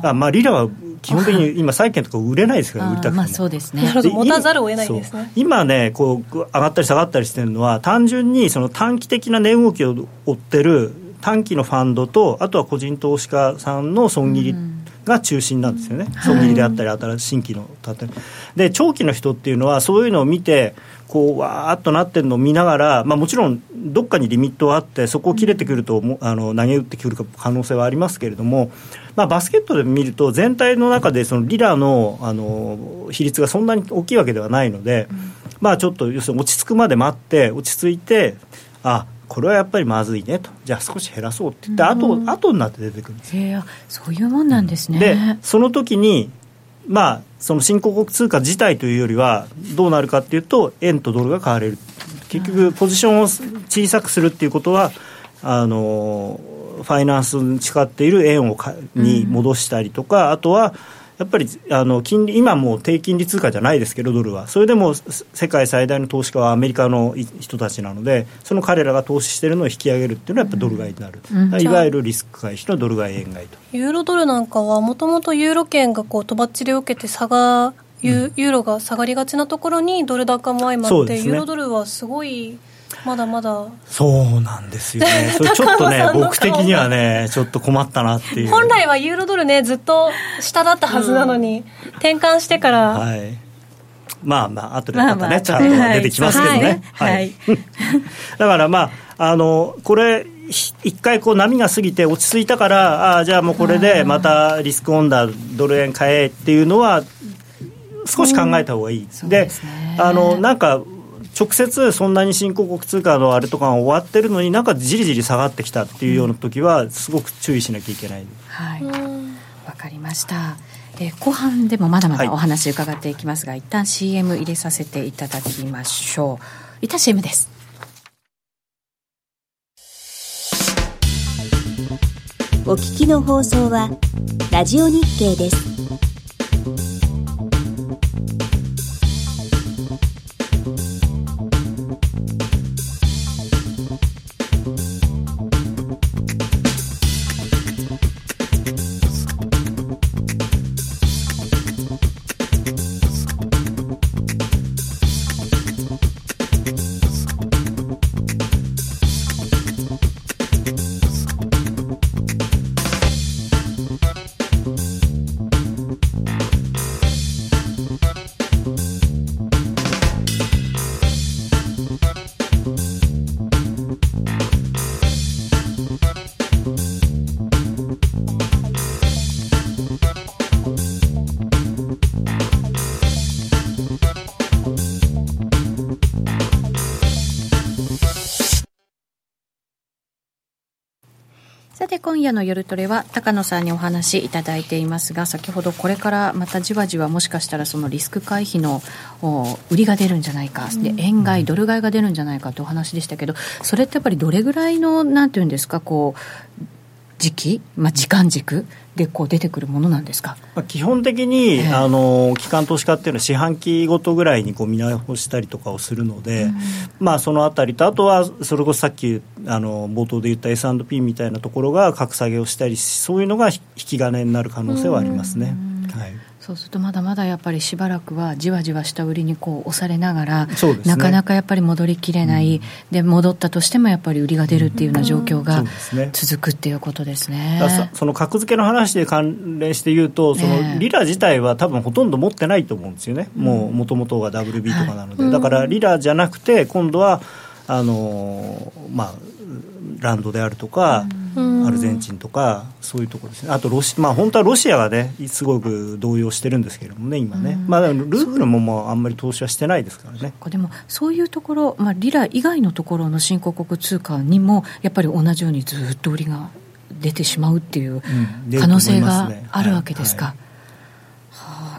あ。まあリラは基本的に今債券とか売れないですから売りたくてまあそうですね。持たざるを得ないですね。今ねこう上がったり下がったりしてるのは単純にその短期的な値動きを追ってる短期のファンドとあとは個人投資家さんの損切り、うんが中心なんですよね、損切りであったり、新しい新規の建てで長期の人っていうのは、そういうのを見て、こうわーっとなってるのを見ながら、まあ、もちろんどっかにリミットはあって、そこを切れてくると、あの投げ打ってくる可能性はありますけれども、まあ、バスケットで見ると、全体の中でそのリラのあの比率がそんなに大きいわけではないので、まあ、ちょっと要するに落ち着くまで待って、落ち着いて、あこれはやっぱりまずいねと。じゃあ少し減らそうって言って、うん、後後になって出てくるんですよ。そういうもんなんですね、でその時にまあその新興国通貨自体というよりはどうなるかっていうと円とドルが買われる。結局ポジションを小さくするっていうことはあのファイナンスに使っている円をかに戻したりとか、うん、あとはやっぱりあの金利今もう低金利通貨じゃないですけどドルは。それでも世界最大の投資家はアメリカの人たちなのでその彼らが投資しているのを引き上げるっていうのはやっぱドル買いになる、うん、いわゆるリスク回避のドル買い円買いと。ユーロドルなんかはもともとユーロ圏がこうとばっちりを受けて差がユーロが下がりがちなところにドル高も相まって、ね、ユーロドルはすごいまだまだ。そうなんですよね、それちょっとね、僕的にはね、ちょっと困ったなっていう。本来はユーロドルね、ずっと下だったはずなのに、うん、転換してから。はい。まあまあ後でまたね、チャートが出てきますけどね、はい、はい、だからまああのこれ一回こう波が過ぎて落ち着いたからあじゃあもうこれでまたリスクオンダードル円買えっていうのは少し考えた方がいい、うん、で、ね、あのなんか直接そんなに新興国通貨のあれとかが終わってるのになんかじりじり下がってきたっていうような時はすごく注意しなきゃいけない。はい。わかりました。え後半でもまだまだお話伺っていきますが、はい、一旦 CM 入れさせていただきましょう。一旦 CM です。お聞きの放送はラジオ日経です夜の夜トレは高野さんにお話いただいていますが先ほどこれからまたじわじわもしかしたらそのリスク回避の売りが出るんじゃないか、で円買いドル買いが出るんじゃないかというお話でしたけどそれってやっぱりどれぐらいのなんていうんですかこう時期、まあ、時間軸でこう出てくるものなんですか、まあ、基本的に、えー、あの機関投資家っていうのは四半期ごとぐらいにこう見直したりとかをするので、うん、まあ、そのあたりとあとはそれこそさっきあの冒頭で言った S&P みたいなところが格下げをしたりそういうのが引き金になる可能性はありますね。はいそうするとまだまだやっぱりしばらくはじわじわ下売りにこう押されながら、ね、なかなかやっぱり戻りきれない、うん、で戻ったとしてもやっぱり売りが出るっていうような状況が続くっていうことですね。そその格付けの話で関連して言うとそのリラ自体は多分ほとんど持ってないと思うんですよね、もうもともとが WB とかなので、はい、だからリラじゃなくて今度はあのまあランドであるとか、アルゼンチンとかそういうところですね。あとロシ、まあ、本当はロシアがねすごく動揺してるんですけれどもね今ね、まあ、ルーブルももうあんまり投資はしてないですからね。でもそういうところ、まあ、リラ以外のところの新興国通貨にもやっぱり同じようにずっと売りが出てしまうっていう可能性があるわけですか。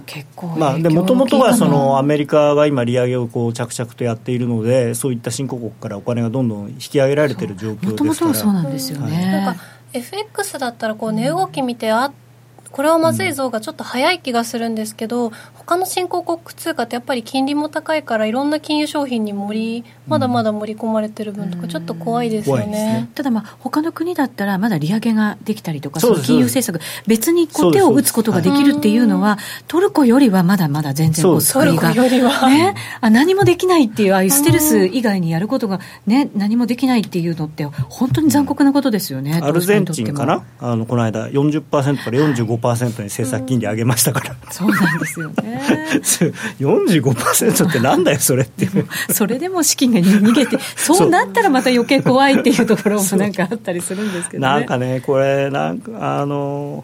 結構まあ、でもともとはそのアメリカが今、利上げをこう着々とやっているので、そういった新興国からお金がどんどん引き上げられている状況ですから。もともとそうなんですよね。なんか FX だったらこう値動き見てあこれはまずいぞがちょっと早い気がするんですけど、他の新興国通貨ってやっぱり金利も高いからいろんな金融商品に盛りまだまだ盛り込まれてる分とかちょっと怖いですよね。ね、ただまあ他の国だったらまだ利上げができたりとかその金融政策別にこう手を打つことができるっていうのはトルコよりはまだまだ全然こうトルコよりは、ね、あ何もできないっていうああいうステルス以外にやることが、ね、何もできないっていうのって本当に残酷なことですよね、アルゼンチンかな？あのこの間40%から45%に政策金利上げましたから、そうなんですよね。45%ってなんだよそれって。それでも資金が逃げてそう。なったらまた余計怖いっていうところもなんかあったりするんですけど、ね、なんかねこれなんかあの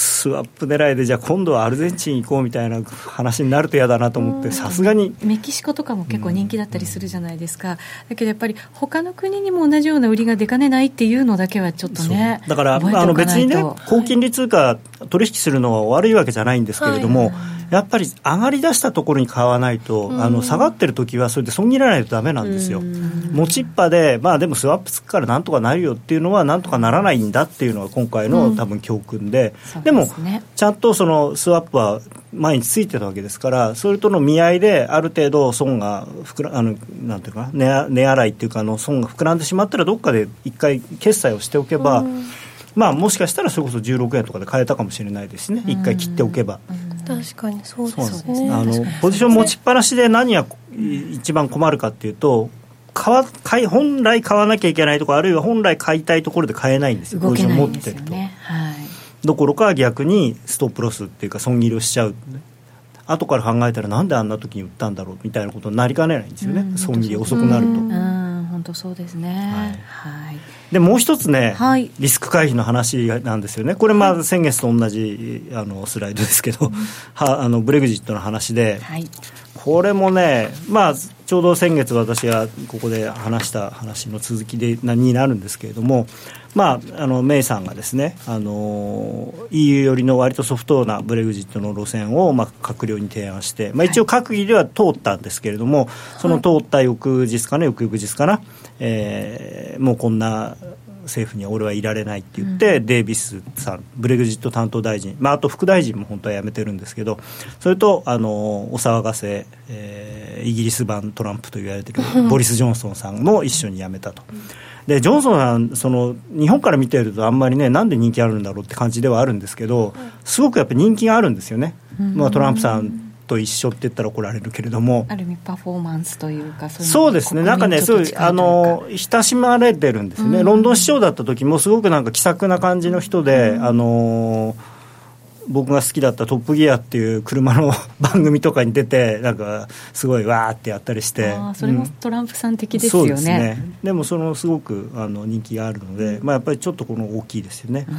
スワップ狙いでじゃあ今度はアルゼンチン行こうみたいな話になると嫌だなと思ってさすがに。メキシコとかも結構人気だったりするじゃないですか、だけどやっぱり他の国にも同じような売りが出かねないっていうのだけはちょっとねだからあの別にね高金利通貨取引するのは悪いわけじゃないんですけれども、はいやっぱり上がりだしたところに買わないと、あの下がってる時はそれで損切らないとだめなんですよ、持ちっぱで、まあ、でもスワップつくからなんとかなるよっていうのは、なんとかならないんだっていうのが今回の多分教訓で、でも、ちゃんとそのスワップは毎日ついてたわけですから、それとの見合いで、ある程度損が膨らあのなんていうか値、値洗いっていうかあの、損が膨らんでしまったら、どっかで一回決済をしておけば、まあ、もしかしたらそれこそ16円とかで買えたかもしれないですね、一回切っておけば。確かにそうですね。あのポジション持ちっぱなしで何が一番困るかっていうと買わ買い本来買わなきゃいけないところあるいは本来買いたいところで買えないんですよ。ポジション持ってると、はい、どころか逆にストップロスっていうか損切りをしちゃう、後から考えたらなんであんな時に売ったんだろうみたいなことになりかねないんですよね、損切り遅くなると。本当そうですね、はい、はい。でもう一つね、はい、リスク回避の話なんですよね、これ、まあ先月と同じあのスライドですけど、うん、はあのブレグジットの話で、はい、これもね、まあ、ちょうど先月、私がここで話した話の続きでになるんですけれども、まあ、あのメイさんがですねあの EU 寄りの割とソフトなブレグジットの路線を、まあ、閣僚に提案して、まあ、一応、閣議では通ったんですけれども、その通った翌日かな、翌々日かな、えー、もうこんな政府には俺はいられないって言って、うん、デイビスさんブレグジット担当大臣、まあ、あと副大臣も本当は辞めてるんですけどそれとあのお騒がせ、えー、イギリス版トランプと言われてるボリス・ジョンソンさんも一緒に辞めたと。でジョンソンさんその日本から見てるとあんまりねなんで人気あるんだろうって感じではあるんですけどすごくやっぱ人気があるんですよね、まあ、トランプさんと一緒って言ったら怒られるけれども。ある意味パフォーマンスというかそうですね。なんかねすごいあの親しまれてるんですね、ロンドン市長だった時もすごくなんか気さくな感じの人で、あの僕が好きだった「トップギア」っていう車の 番組とかに出てなんかすごいわーってやったりして。それもトランプさん的ですよね、うん、でね。でもそのすごくあの人気があるので、まあ、やっぱりちょっとこの大きいですよね、うん、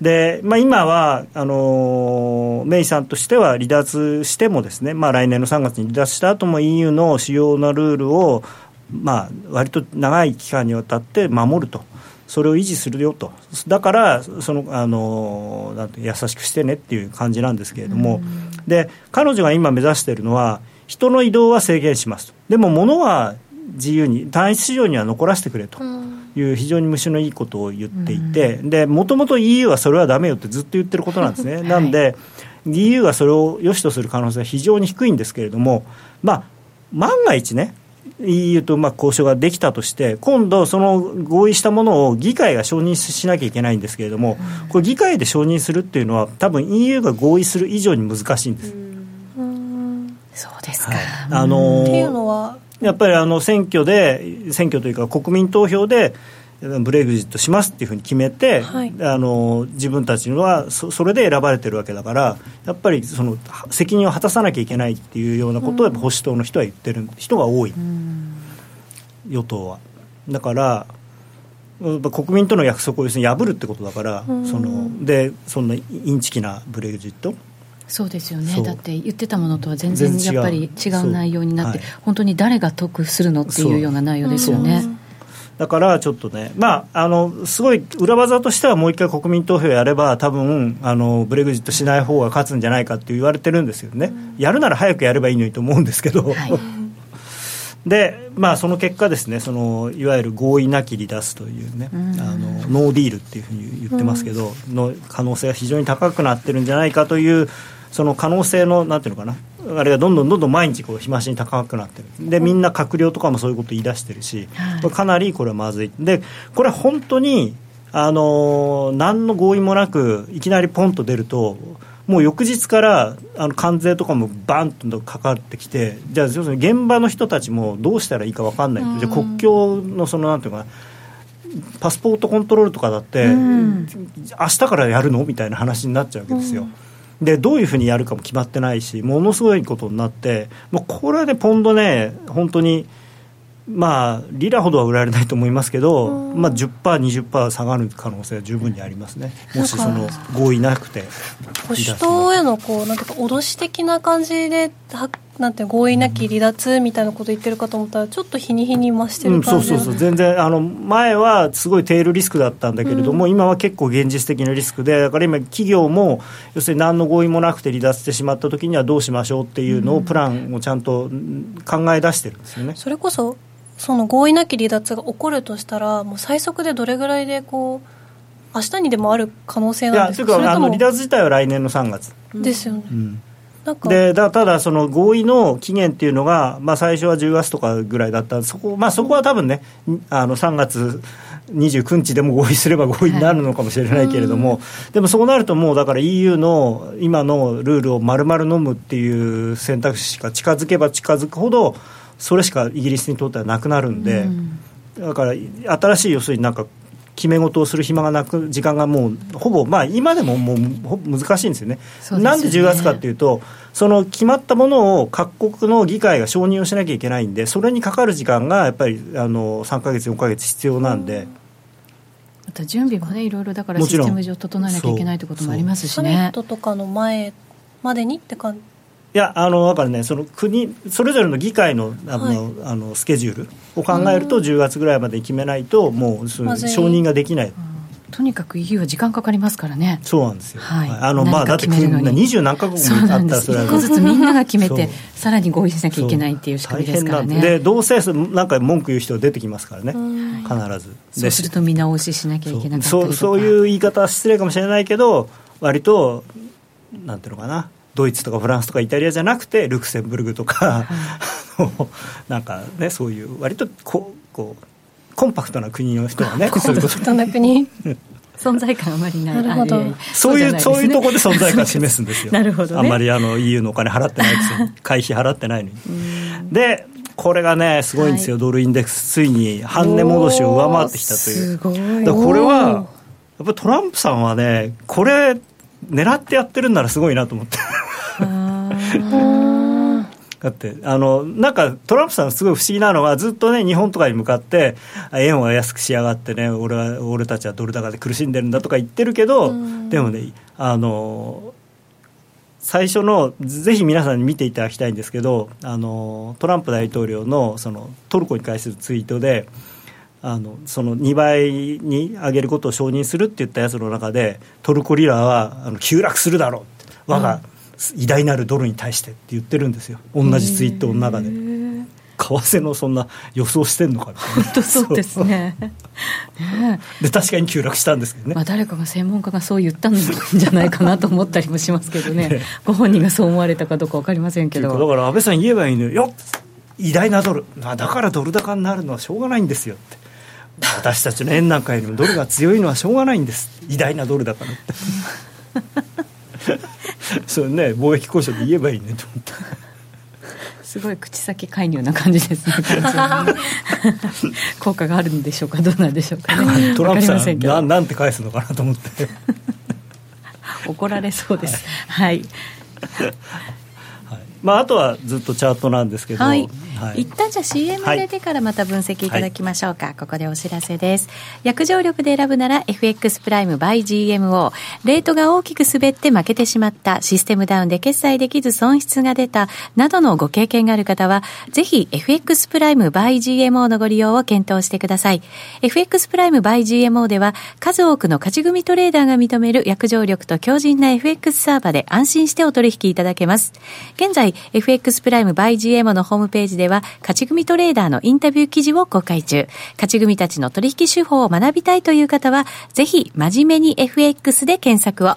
で、まあ、今はあのメイさんとしては離脱してもですね、まあ、来年の3月に離脱した後も EU の主要なルールをまあ割と長い期間にわたって守ると。それを維持するよと、だからそのあのなんて優しくしてねっていう感じなんですけれども、で彼女が今目指しているのは、人の移動は制限しますと、でも物は自由に、単一市場には残らせてくれと。いう非常に虫のいいことを言っていて、でもともと EU はそれはだめよってずっと言ってることなんですね。なんで EU がそれを良しとする可能性は非常に低いんですけれども、まあ、万が一ね、EU とまあ交渉ができたとして、今度、その合意したものを議会が承認しなきゃいけないんですけれども、これ、議会で承認するっていうのは、多分 EU が合意する以上に難しいんです。そうですか、はい、あのー、っていうのはやっぱりあの選挙で、選挙というか、国民投票で、ブレグジットしますっていうふうに決めて、はい、あの自分たちはそそれで選ばれてるわけだからやっぱりその責任を果たさなきゃいけないっていうようなことを、保守党の人は言ってる人が多い、与党は。だから国民との約束を要するに破るってことだから、そのでそんなインチキなブレグジット。そうですよね。だって言ってたものとは全然やっぱり違う。内容になって、はい、本当に誰が得するのっていうような内容ですよね。だからちょっとね、まあ、あのすごい裏技としてはもう一回国民投票やれば、多分あのブレグジットしない方が勝つんじゃないかって言われてるんですよね、うん、やるなら早くやればいいのにと思うんですけど。はい。で、まあ、その結果ですねそのいわゆる合意なき離脱というね、うん、あのノーディールっていうふうに言ってますけど、うん、の可能性が非常に高くなってるんじゃないかというその可能性のなんていうのかなあれがどんどんどんどん毎日こう日増しに高くなってる。でみんな閣僚とかもそういうこと言い出してるし、はい、かなりこれはまずい。でこれ本当にあの何の合意もなくいきなりポンと出るともう翌日からあの関税とかもバンとかかってきてじゃあ要するに現場の人たちもどうしたらいいか分かんない、じゃあ国境のそのなんていうかなパスポートコントロールとかだって、うん、明日からやるの？みたいな話になっちゃうわけですよ。うんでどういうふうにやるかも決まってないしものすごいことになってもうこれでポンドね本当にまあリラほどは売られないと思いますけど、まあ10%、20%下がる可能性は十分にありますね、もしその合意なくて。保守党へのこうなんか脅し的な感じでなんて合意なき離脱みたいなこと言ってるかと思ったらちょっと日に日に増してる感じ、うん、そうそうそう。全然あの前はすごいテールリスクだったんだけれども、うん、今は結構現実的なリスクでだから今企業も要するに何の合意もなくて離脱してしまった時にはどうしましょうっていうのをプランをちゃんと考え出してるんですよね、それこそその合意なき離脱が起こるとしたらもう最速でどれぐらいでこう明日にでもある可能性なんですか？いやというかあの離脱自体は来年の3月。ですよね、うんでだただ、その合意の期限っていうのが、まあ、最初は10月とかぐらいだった。そこ,、まあ、そこは多分ね、あの3月29日でも合意すれば合意になるのかもしれないけれども、はい、でもそうなると、もうだから EU の今のルールを丸々飲むっていう選択肢しか近づけば近づくほど、それしかイギリスにとってはなくなるんで、うん、だから新しい要するになんか決め事をする暇がなく時間がもうほぼ、まあ、今でももう難しいんですよね。よねなんで10月かっていうとその決まったものを各国の議会が承認をしなきゃいけないんでそれにかかる時間がやっぱりあの3か月4か月必要なんで。また準備もねいろいろだからシステム上整えなきゃいけないということもありますしね。サミットとかの前までにって感じいやあのだからねその国それぞれの議会のあの、はい、あのスケジュールを考えると10月ぐらいまで決めないともうその承認ができない。とにかく EU は時間かかりますからね。そうなんですよ。はい。あのまあだって二十何カ国もあったらそれは一個ずつみんなが決めてさらに合意しなきゃいけないっていう仕組みですからね。でどうせなんか文句言う人出てきますからね。必ず。そうすると見直ししなきゃいけなかったそうそういう言い方は失礼かもしれないけど割となんていうのかな。ドイツとかフランスとかイタリアじゃなくてルクセンブルグとか、なんかねそういう割とこうこうコンパクトな国の人はねコンパクトな国。存在感あまりない。なるほど。そういうそういうところで存在感示すんですよ。なるほど、ね、あんまりあの EU のお金払ってないです。よ会費払ってないのにでこれがねすごいんですよ、はい、ドルインデックスついに半値戻しを上回ってきたという。これはやっぱりトランプさんはねこれ狙ってやってるんならすごいなと思ってだってあのなんかトランプさんすごい不思議なのはずっとね日本とかに向かって円は安くしやがってね俺は俺たちはドル高で苦しんでるんだとか言ってるけどでもねあの最初のぜひ皆さんに見ていただきたいんですけどあのトランプ大統領のそのトルコに関するツイートであのその2倍に上げることを承認するって言ったやつの中でトルコリラはあの急落するだろうって。我が偉大なるドルに対してって言ってるんですよ。同じツイートの中で。為替のそんな予想してんのかみたいな本当そうですね。ねで確かに急落したんですけどね、まあ、誰かが専門家がそう言ったんじゃないかなと思ったりもしますけどね。ご本人がそう思われたかどうか分かりませんけど。だから安倍さん言えばいいのよ。偉大なドル。だからドル高になるのはしょうがないんですよって。私たちの円なんかよりもドルが強いのはしょうがないんです。偉大なドルだからって それね貿易交渉で言えばいいねと思ってすごい口先介入な感じですね 効果があるんでしょうかどうなんでしょうかね。トランプさんななんて返すのかなと思って。怒られそうです。はいまあ、あとはずっとチャートなんですけど、はい。はい、一旦じゃあ CM 入れてからまた分析いただきましょうか、はい、ここでお知らせです。約定力で選ぶなら FX プライム by GMO レートが大きく滑って負けてしまった。システムダウンで決済できず損失が出た。などのご経験がある方はぜひ FX プライム by GMO のご利用を検討してください。FX プライム by GMO では数多くの勝ち組トレーダーが認める約定力と強靭な FX サーバで安心してお取引いただけます。現在 FX プライム by GMO のホームページでは、勝ち組トレーダーのインタビュー記事を公開中。勝ち組たちの取引手法を学びたいという方は、ぜひ、真面目に FX で検索を。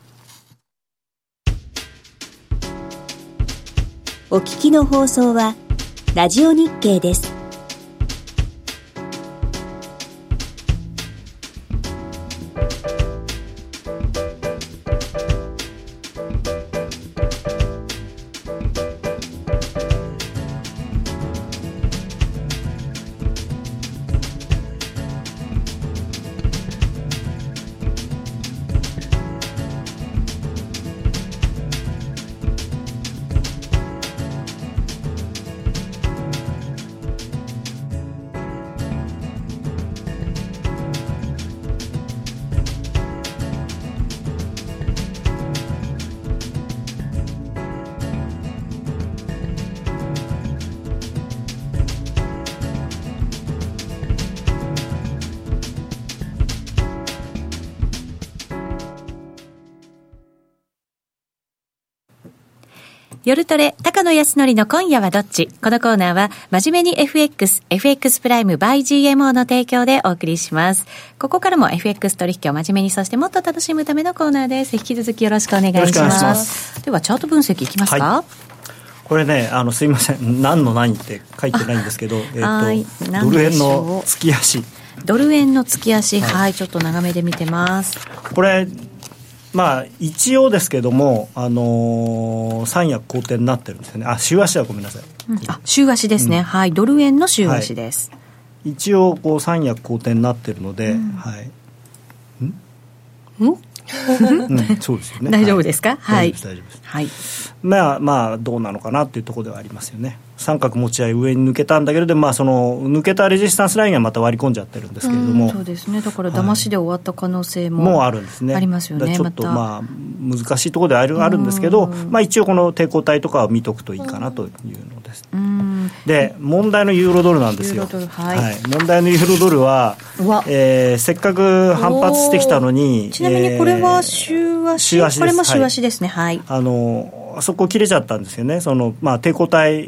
お聞きの放送は、ラジオ日経です。夜トレ、高野康則の今夜はどっち？このコーナーは、真面目に FX、FX プライム by GMO の提供でお送りします。ここからも FX 取引を真面目に、そしてもっと楽しむためのコーナーです。引き続きよろしくお願いします。ます。では、チャート分析いきますか、はい。これね、あのすいません、何の何って書いてないんですけど、えーと、ドル円の月足。ドル円の月足、はい、はい、ちょっと長めで見てます。これまあ、一応ですけども、あのー、三役好転になってるんですよね、あ週足はごめんなさい、うん、あ週足ですね、うん、はい、ドル円の週足です。はい、一応こう、三役好転になってるので、うん、はい、ん？ん？うん、そうですよね。大丈夫ですか？はい。大丈夫です。はい。まあまあどうなのかなっていうところではありますよね。三角持ち合い上に抜けたんだけれどまあその抜けたレジスタンスラインはまた割り込んじゃってるんですけれども、そうですね。だから騙しで終わった可能性も、もうあるんですね。ありますよね。ちょっとまあ難しいところであるあるんですけど、まあ一応この抵抗体とかは見とくといいかなというのです。で問題のユーロドルなんですよ。はい、はい。問題のユーロドルは、えー、せっかく反発してきたのに、ちなみにこれは週足、週足これも週足ですね。はい。はい、あのそこ切れちゃったんですよね、そのまあ、抵抗体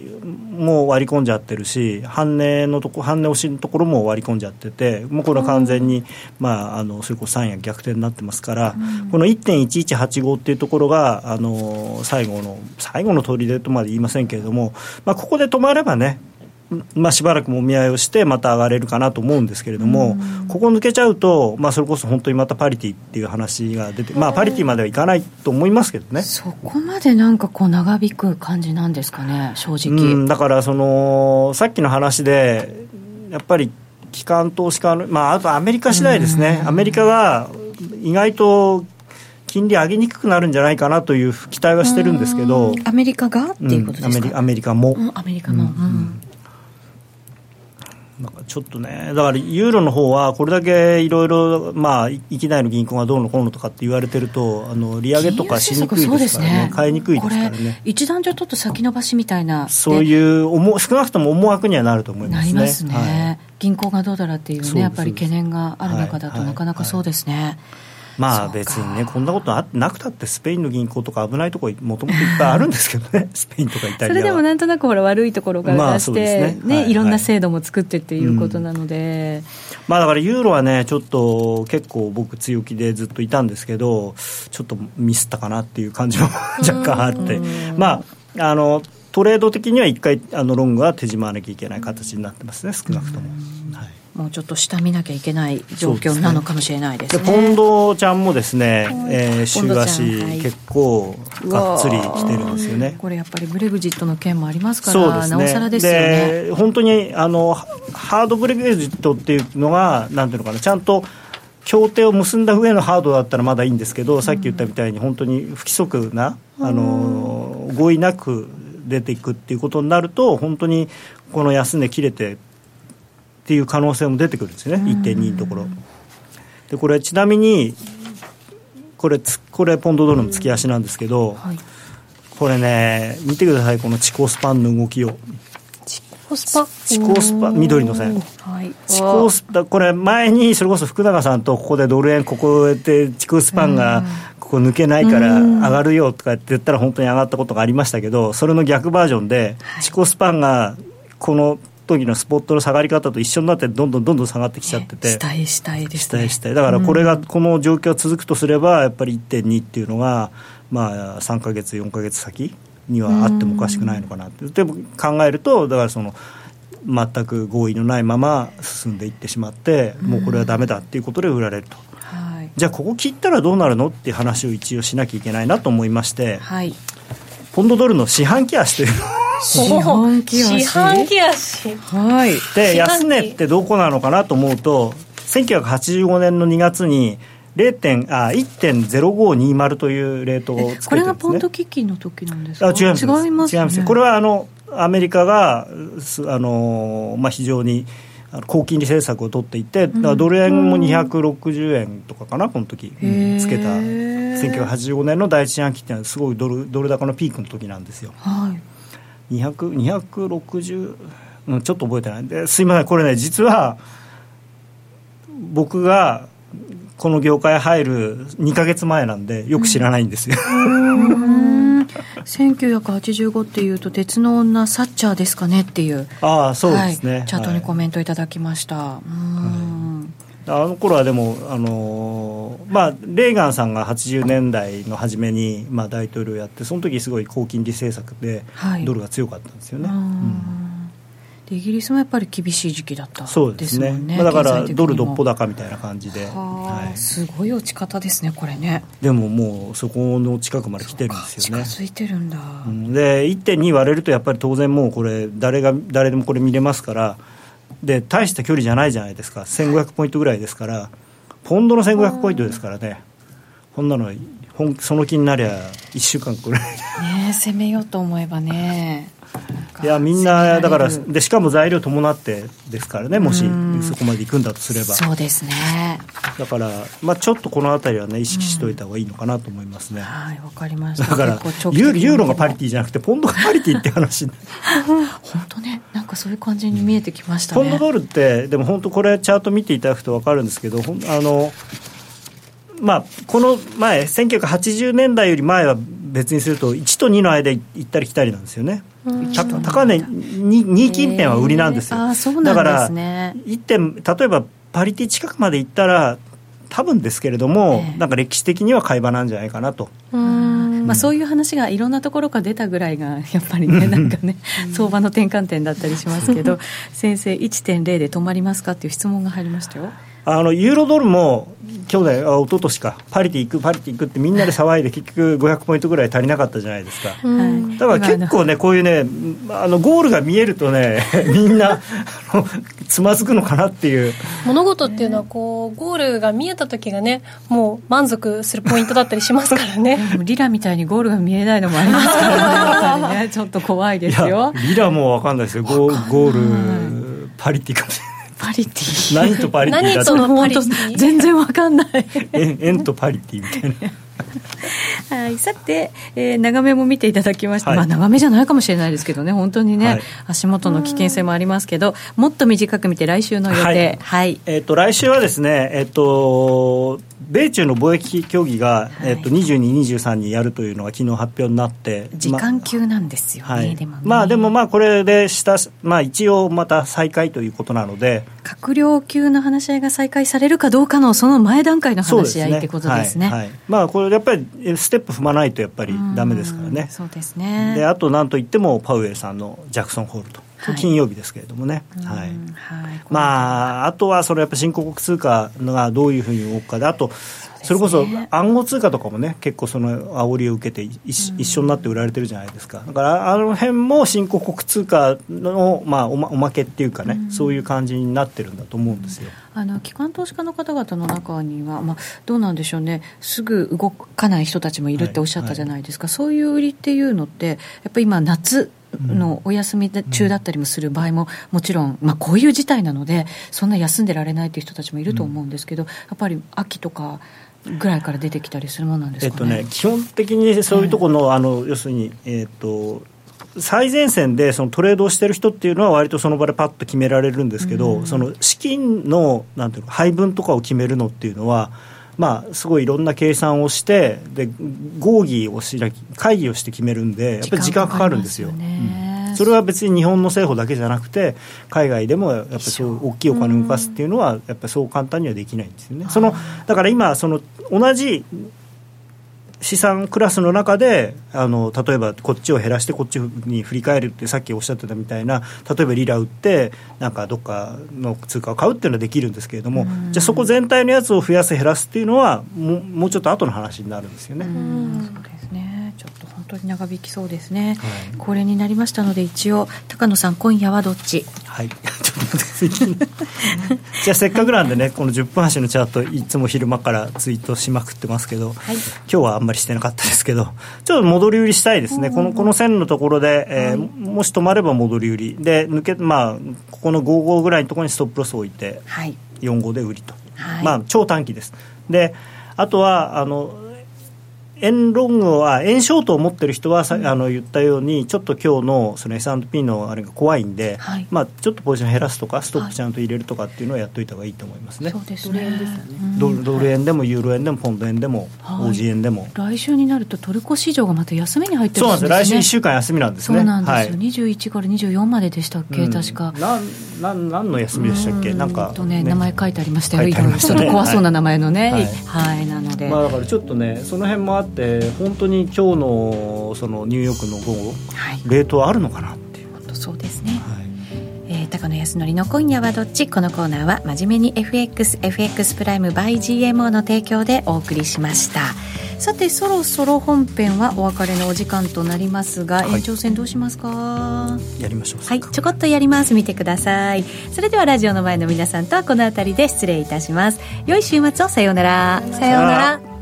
も割り込んじゃってるし、半値のとこ半値押しのところも割り込んじゃってて、もうこれは完全に、まあ、あのそれこそ3や逆転になってますから、うん、この1.1185っていうところが、あの最後の、最後の砦とまで言いませんけれども、まあ、ここで止まればね、まあ、しばらくもみ合いをしてまた上がれるかなと思うんですけれども、ここ抜けちゃうと、まあ、それこそ本当にまたパリティっていう話が出て、まあ、パリティまではいかないと思いますけどね。そこまでなんかこう長引く感じなんですかね正直、うん、だからそのさっきの話でやっぱり機関投資家の、まあ、あとアメリカ次第ですね、アメリカが意外と金利上げにくくなるんじゃないかなという期待はしてるんですけど、アメリカがっていうことですか、うん。アメリアメリカも、うん。アメリカも、うんなんかちょっとね、だからユーロの方はこれだけいろいろ、まあ、域内の銀行がどうのこうのとかって言われてると、あの利上げとかしにくいですからね、買いにくいですからこれね。一段上ちょっと先延ばしみたいなそうういう思少なくとも思惑にはなると思いますね。なりますね、はい。銀行がどうだらっていうねやっぱり懸念がある中だと、はいなかなかそうですね、まあそうか。別にね、こんなことあなくたって、スペインの銀行とか危ないところ、もともといっぱいあるんですけどね、スペインとかイタリア。は。それでもなんとなくほら悪いところから出して、ねねはいいろんな制度も作ってっていうことなので、まあだからユーロはね、ちょっと結構僕、強気でずっといたんですけど、ちょっとミスったかなっていう感じも若干あって、まあ、あのトレード的には一回、あのロングは手締まわなきゃいけない形になってますね、少なくとも。はいもうちょっと下見なきゃいけない状況なのかもしれないですね。でポンドちゃんもですね、えー、週足、はい。結構がっつり来てるんですよね。これやっぱりブレグジットの件もありますから、ね。なおさらですよね。で本当にあのハハードブレグジットっていうのがなんていうのかなちゃんと協定を結んだ上のハードだったらまだいいんですけど、さっき言ったみたいに本当に不規則な、あの合意なく出ていくっていうことになると本当にこの安値切れてっていう可能性も出てくるんですよね、1.2のところ。でこれちなみにこれつこれポンドドルの月足なんですけど、はい。これね見てください。この地高スパンの動きを。コスパ地高スパ緑の線。はい。地高スパこれ前にそれこそ福永さんとここでドル円ここで地高スパンがここ抜けないから上がるよとかって言ったら本当に上がったことがありましたけどそれの逆バージョンで地高スパンがこの時のスポットの下がり方と一緒になってどんどんどんどん下がってきちゃってて。下へ下へですね。下へだからこれがこの状況が続くとすればやっぱり1.2っていうのがまあ3か月4か月先にはあってもおかしくないのかなって。でも考えるとだからその全く合意のないまま進んでいってしまってもうこれはダメだっていうことで売られると。はい。じゃあここ切ったらどうなるのっていう話を一応しなきゃいけないなと思いまして。はい。ポンドドルの四半期足という。の四半期足。四半期足。はい。で安値ってどこなのかなと思うと1985年の2月に0点あ1.0520というレートをつけてるんです、ね、これがポンド危機の時なんですか？あ違います。違います、ね、違います。よこれはあのアメリカがすあの、まあ、非常に高金利政策を取っていて、ドル円も260円とかかな、この時つけた。1985年の第一四半期っていうのはすごいドルドル高のピークの時なんですよ。はい。200 260、うん、ちょっと覚えてない。ですいませんこれね実は僕がこの業界入る2か月前なんでよく知らないんですよ、うん 1985っていうと鉄の女サッチャーですかねっていう。ああそうですね、はい、チャットにコはいメントいただきました、うん。あの頃はでも、あのーまあ、レーガンさんが80年代の初めに、まあ、大統領やってその時すごい高金利政策ではい。ドルが強かったんですよね、うん。うん。でイギリスもやっぱり厳しい時期だったそうですね。ねまあ、だからドルどっぽ高みたいな感じで、ははい。あすごい落ち方ですねこれね。でももうそこの近くまで来てるんですよね。近づいてるんだ、うん。で1.2割れるとやっぱり当然もうこれ誰が誰でもこれ見れますから。で大した距離じゃないじゃないですか。1500ポイントぐらいですから。ポンドの1500ポイントですからね。こんなの本その気になりゃ1週間くらいねえ攻めようと思えばねいやみんなだからでしかも材料伴ってですからねもしうん。そこまで行くんだとすれば。そうですね。だから、まあ、ちょっとこの辺りはね意識しといた方がいいのかなと思いますね、はいわかりました。だからユーロがパリティじゃなくてポンドがパリティって話。本当ねなんかそういう感じに見えてきましたね。ポンドドルってでも本当これチャート見ていただくと分かるんですけどあのまあこの前1980年代より前は別にすると1と2の間行ったり来たりなんですよね。た高値 2, 2近辺は売りなんですよ、へー。あーそうなんですね。だから1点例えばパリティ近くまで行ったら多分ですけれども、ええ。なんか歴史的には買い場なんじゃないかなと。まあ、そういう話がいろんなところから出たぐらいがやっぱりねなんかね相場の転換点だったりしますけど先生1.0で止まりますかっていう質問が入りましたよあのユーロドルも去年あ一昨年かパリティ行くパリティ行くってみんなで騒いで結局500ポイントぐらい足りなかったじゃないですか、うん。だから結構ねこういうねあのゴールが見えるとね みんなつまずくのかなっていう。物事っていうのはこうゴールが見えた時がねもう満足するポイントだったりしますからね。リラみたいにゴールが見えないのもありますからね。ねちょっと怖いですよ。リラも分かんないですよ。ゴーゴールパリティかもしれないパリティ何とパリティだって何とのパリテ本当ィ全然わかんない。円円とパリティみたいな。はい、さて、えー、長めも見ていただきまして、はい。まあ長めじゃないかもしれないですけどね。本当にね、はい。足元の危険性もありますけどもっと短く見て来週の予定。はい。はい、えっと来週はですね、えっと米中の貿易協議が、い。えっと22、23にやるというのが昨日発表になって、時間級なんですよね、はい。でもね。まあでもまあこれでした、まあ、一応また再開ということなので。閣僚級の話し合いが再開されるかどうかのその前段階の話し合いってことですね。はいはい。まあこれやっぱりえステップ踏まないとやっぱりダメですからうんねそうですね。であとなんといってもパウエルさんのジャクソンホールと、はい金曜日ですけれどもね、はい。うんはい、まあ、あとはそれやっぱ新興国通貨がどういうふうに動くかであとそれこそ暗号通貨とかもね結構その煽りを受けて一一緒になって売られてるじゃないですか。だからあの辺も新興国通貨の、まあ、おまおまけっていうかね、そういう感じになってるんだと思うんですよ。あの機関投資家の方々の中には、まあ、どうなんでしょうね、すぐ動かない人たちもいるっておっしゃったじゃないですか、そういう売りっていうのって、やっぱり今、夏のお休み中だったりもする場合も、もちろん、まあ、こういう事態なので、そんな休んでられないっていう人たちもいると思うんですけど、やっぱり秋とかぐらいから出てきたりするものなんですかね。えっとね、基本的にそういうところの,、あの要するに、えっと最前線でそのトレードをしてる人っていうのは割とその場でパッと決められるんですけど、その資金のなんていうの配分とかを決めるのっていうのは、まあ、すごいいろんな計算をしてで合議をしなき会議をして決めるんでやっぱり時間かかるんですよ。それは別に日本の政府だけじゃなくて海外でもやっぱりそう大きいお金を動かすっていうのはやっぱりそう簡単にはできないんですよね。そのだから今その同じ資産クラスの中であの例えばこっちを減らしてこっちに振り返るってさっきおっしゃってたみたいな例えばリラ売ってなんかどっかの通貨を買うっていうのはできるんですけれどもじゃあそこ全体のやつを増やす減らすっていうのはもうもうちょっと後の話になるんですよね。うん。そうですね。ちょっと本当に長引きそうですね、はい。これになりましたので一応高野さん今夜はどっち？はい、じゃあせっかくなんでねこの10分足のチャートいつも昼間からツイートしまくってますけど、はい。今日はあんまりしてなかったですけどちょっと戻り売りしたいですね。このこの線のところで、えーもし止まれば戻り売り。で抜けまあここの55ぐらいのところにストップロスを置いてはい。45で売りと、はい。まあ超短期です。であとはあの円ロングは円ショートを持ってる人はさ、あの言ったようにちょっと今日のその S&P のあれが怖いんで、はい。まあ、ちょっとポジション減らすとかストップちゃんと入れるとかっていうのをやっといた方がいいと思いますね、そうですね。ドルドル円でもユーロ円でもポンド円でも、はい OG 円でも。来週になるとトルコ市場がまた休みに入ってるそうなんです。よ来週1ね週間休みなんですね。そうなんですよ、はい。21から24まででしたっけ、うん。確か。なんなん何の休みでしたっけ？うなんかとね名前書いてありましたよ。ちょっと怖そうな名前のね。はい。はい、なので、まあ、だからちょっとねその辺もあって本当に今日のそのニューヨークの午後はい。レートはあるのかなっていう、本当そうですね。はい。えー高野康則の今夜はどっち？このコーナーは真面目に FXFX プライム by GMO の提供でお送りしました。さてそろそろ本編はお別れのお時間となりますが、はい。延長戦どうしますか？やりましょう。はい。ちょこっとやります。見てください。それではラジオの前の皆さんとはこの辺りで失礼いたします。良い週末を。さようなら。さようなら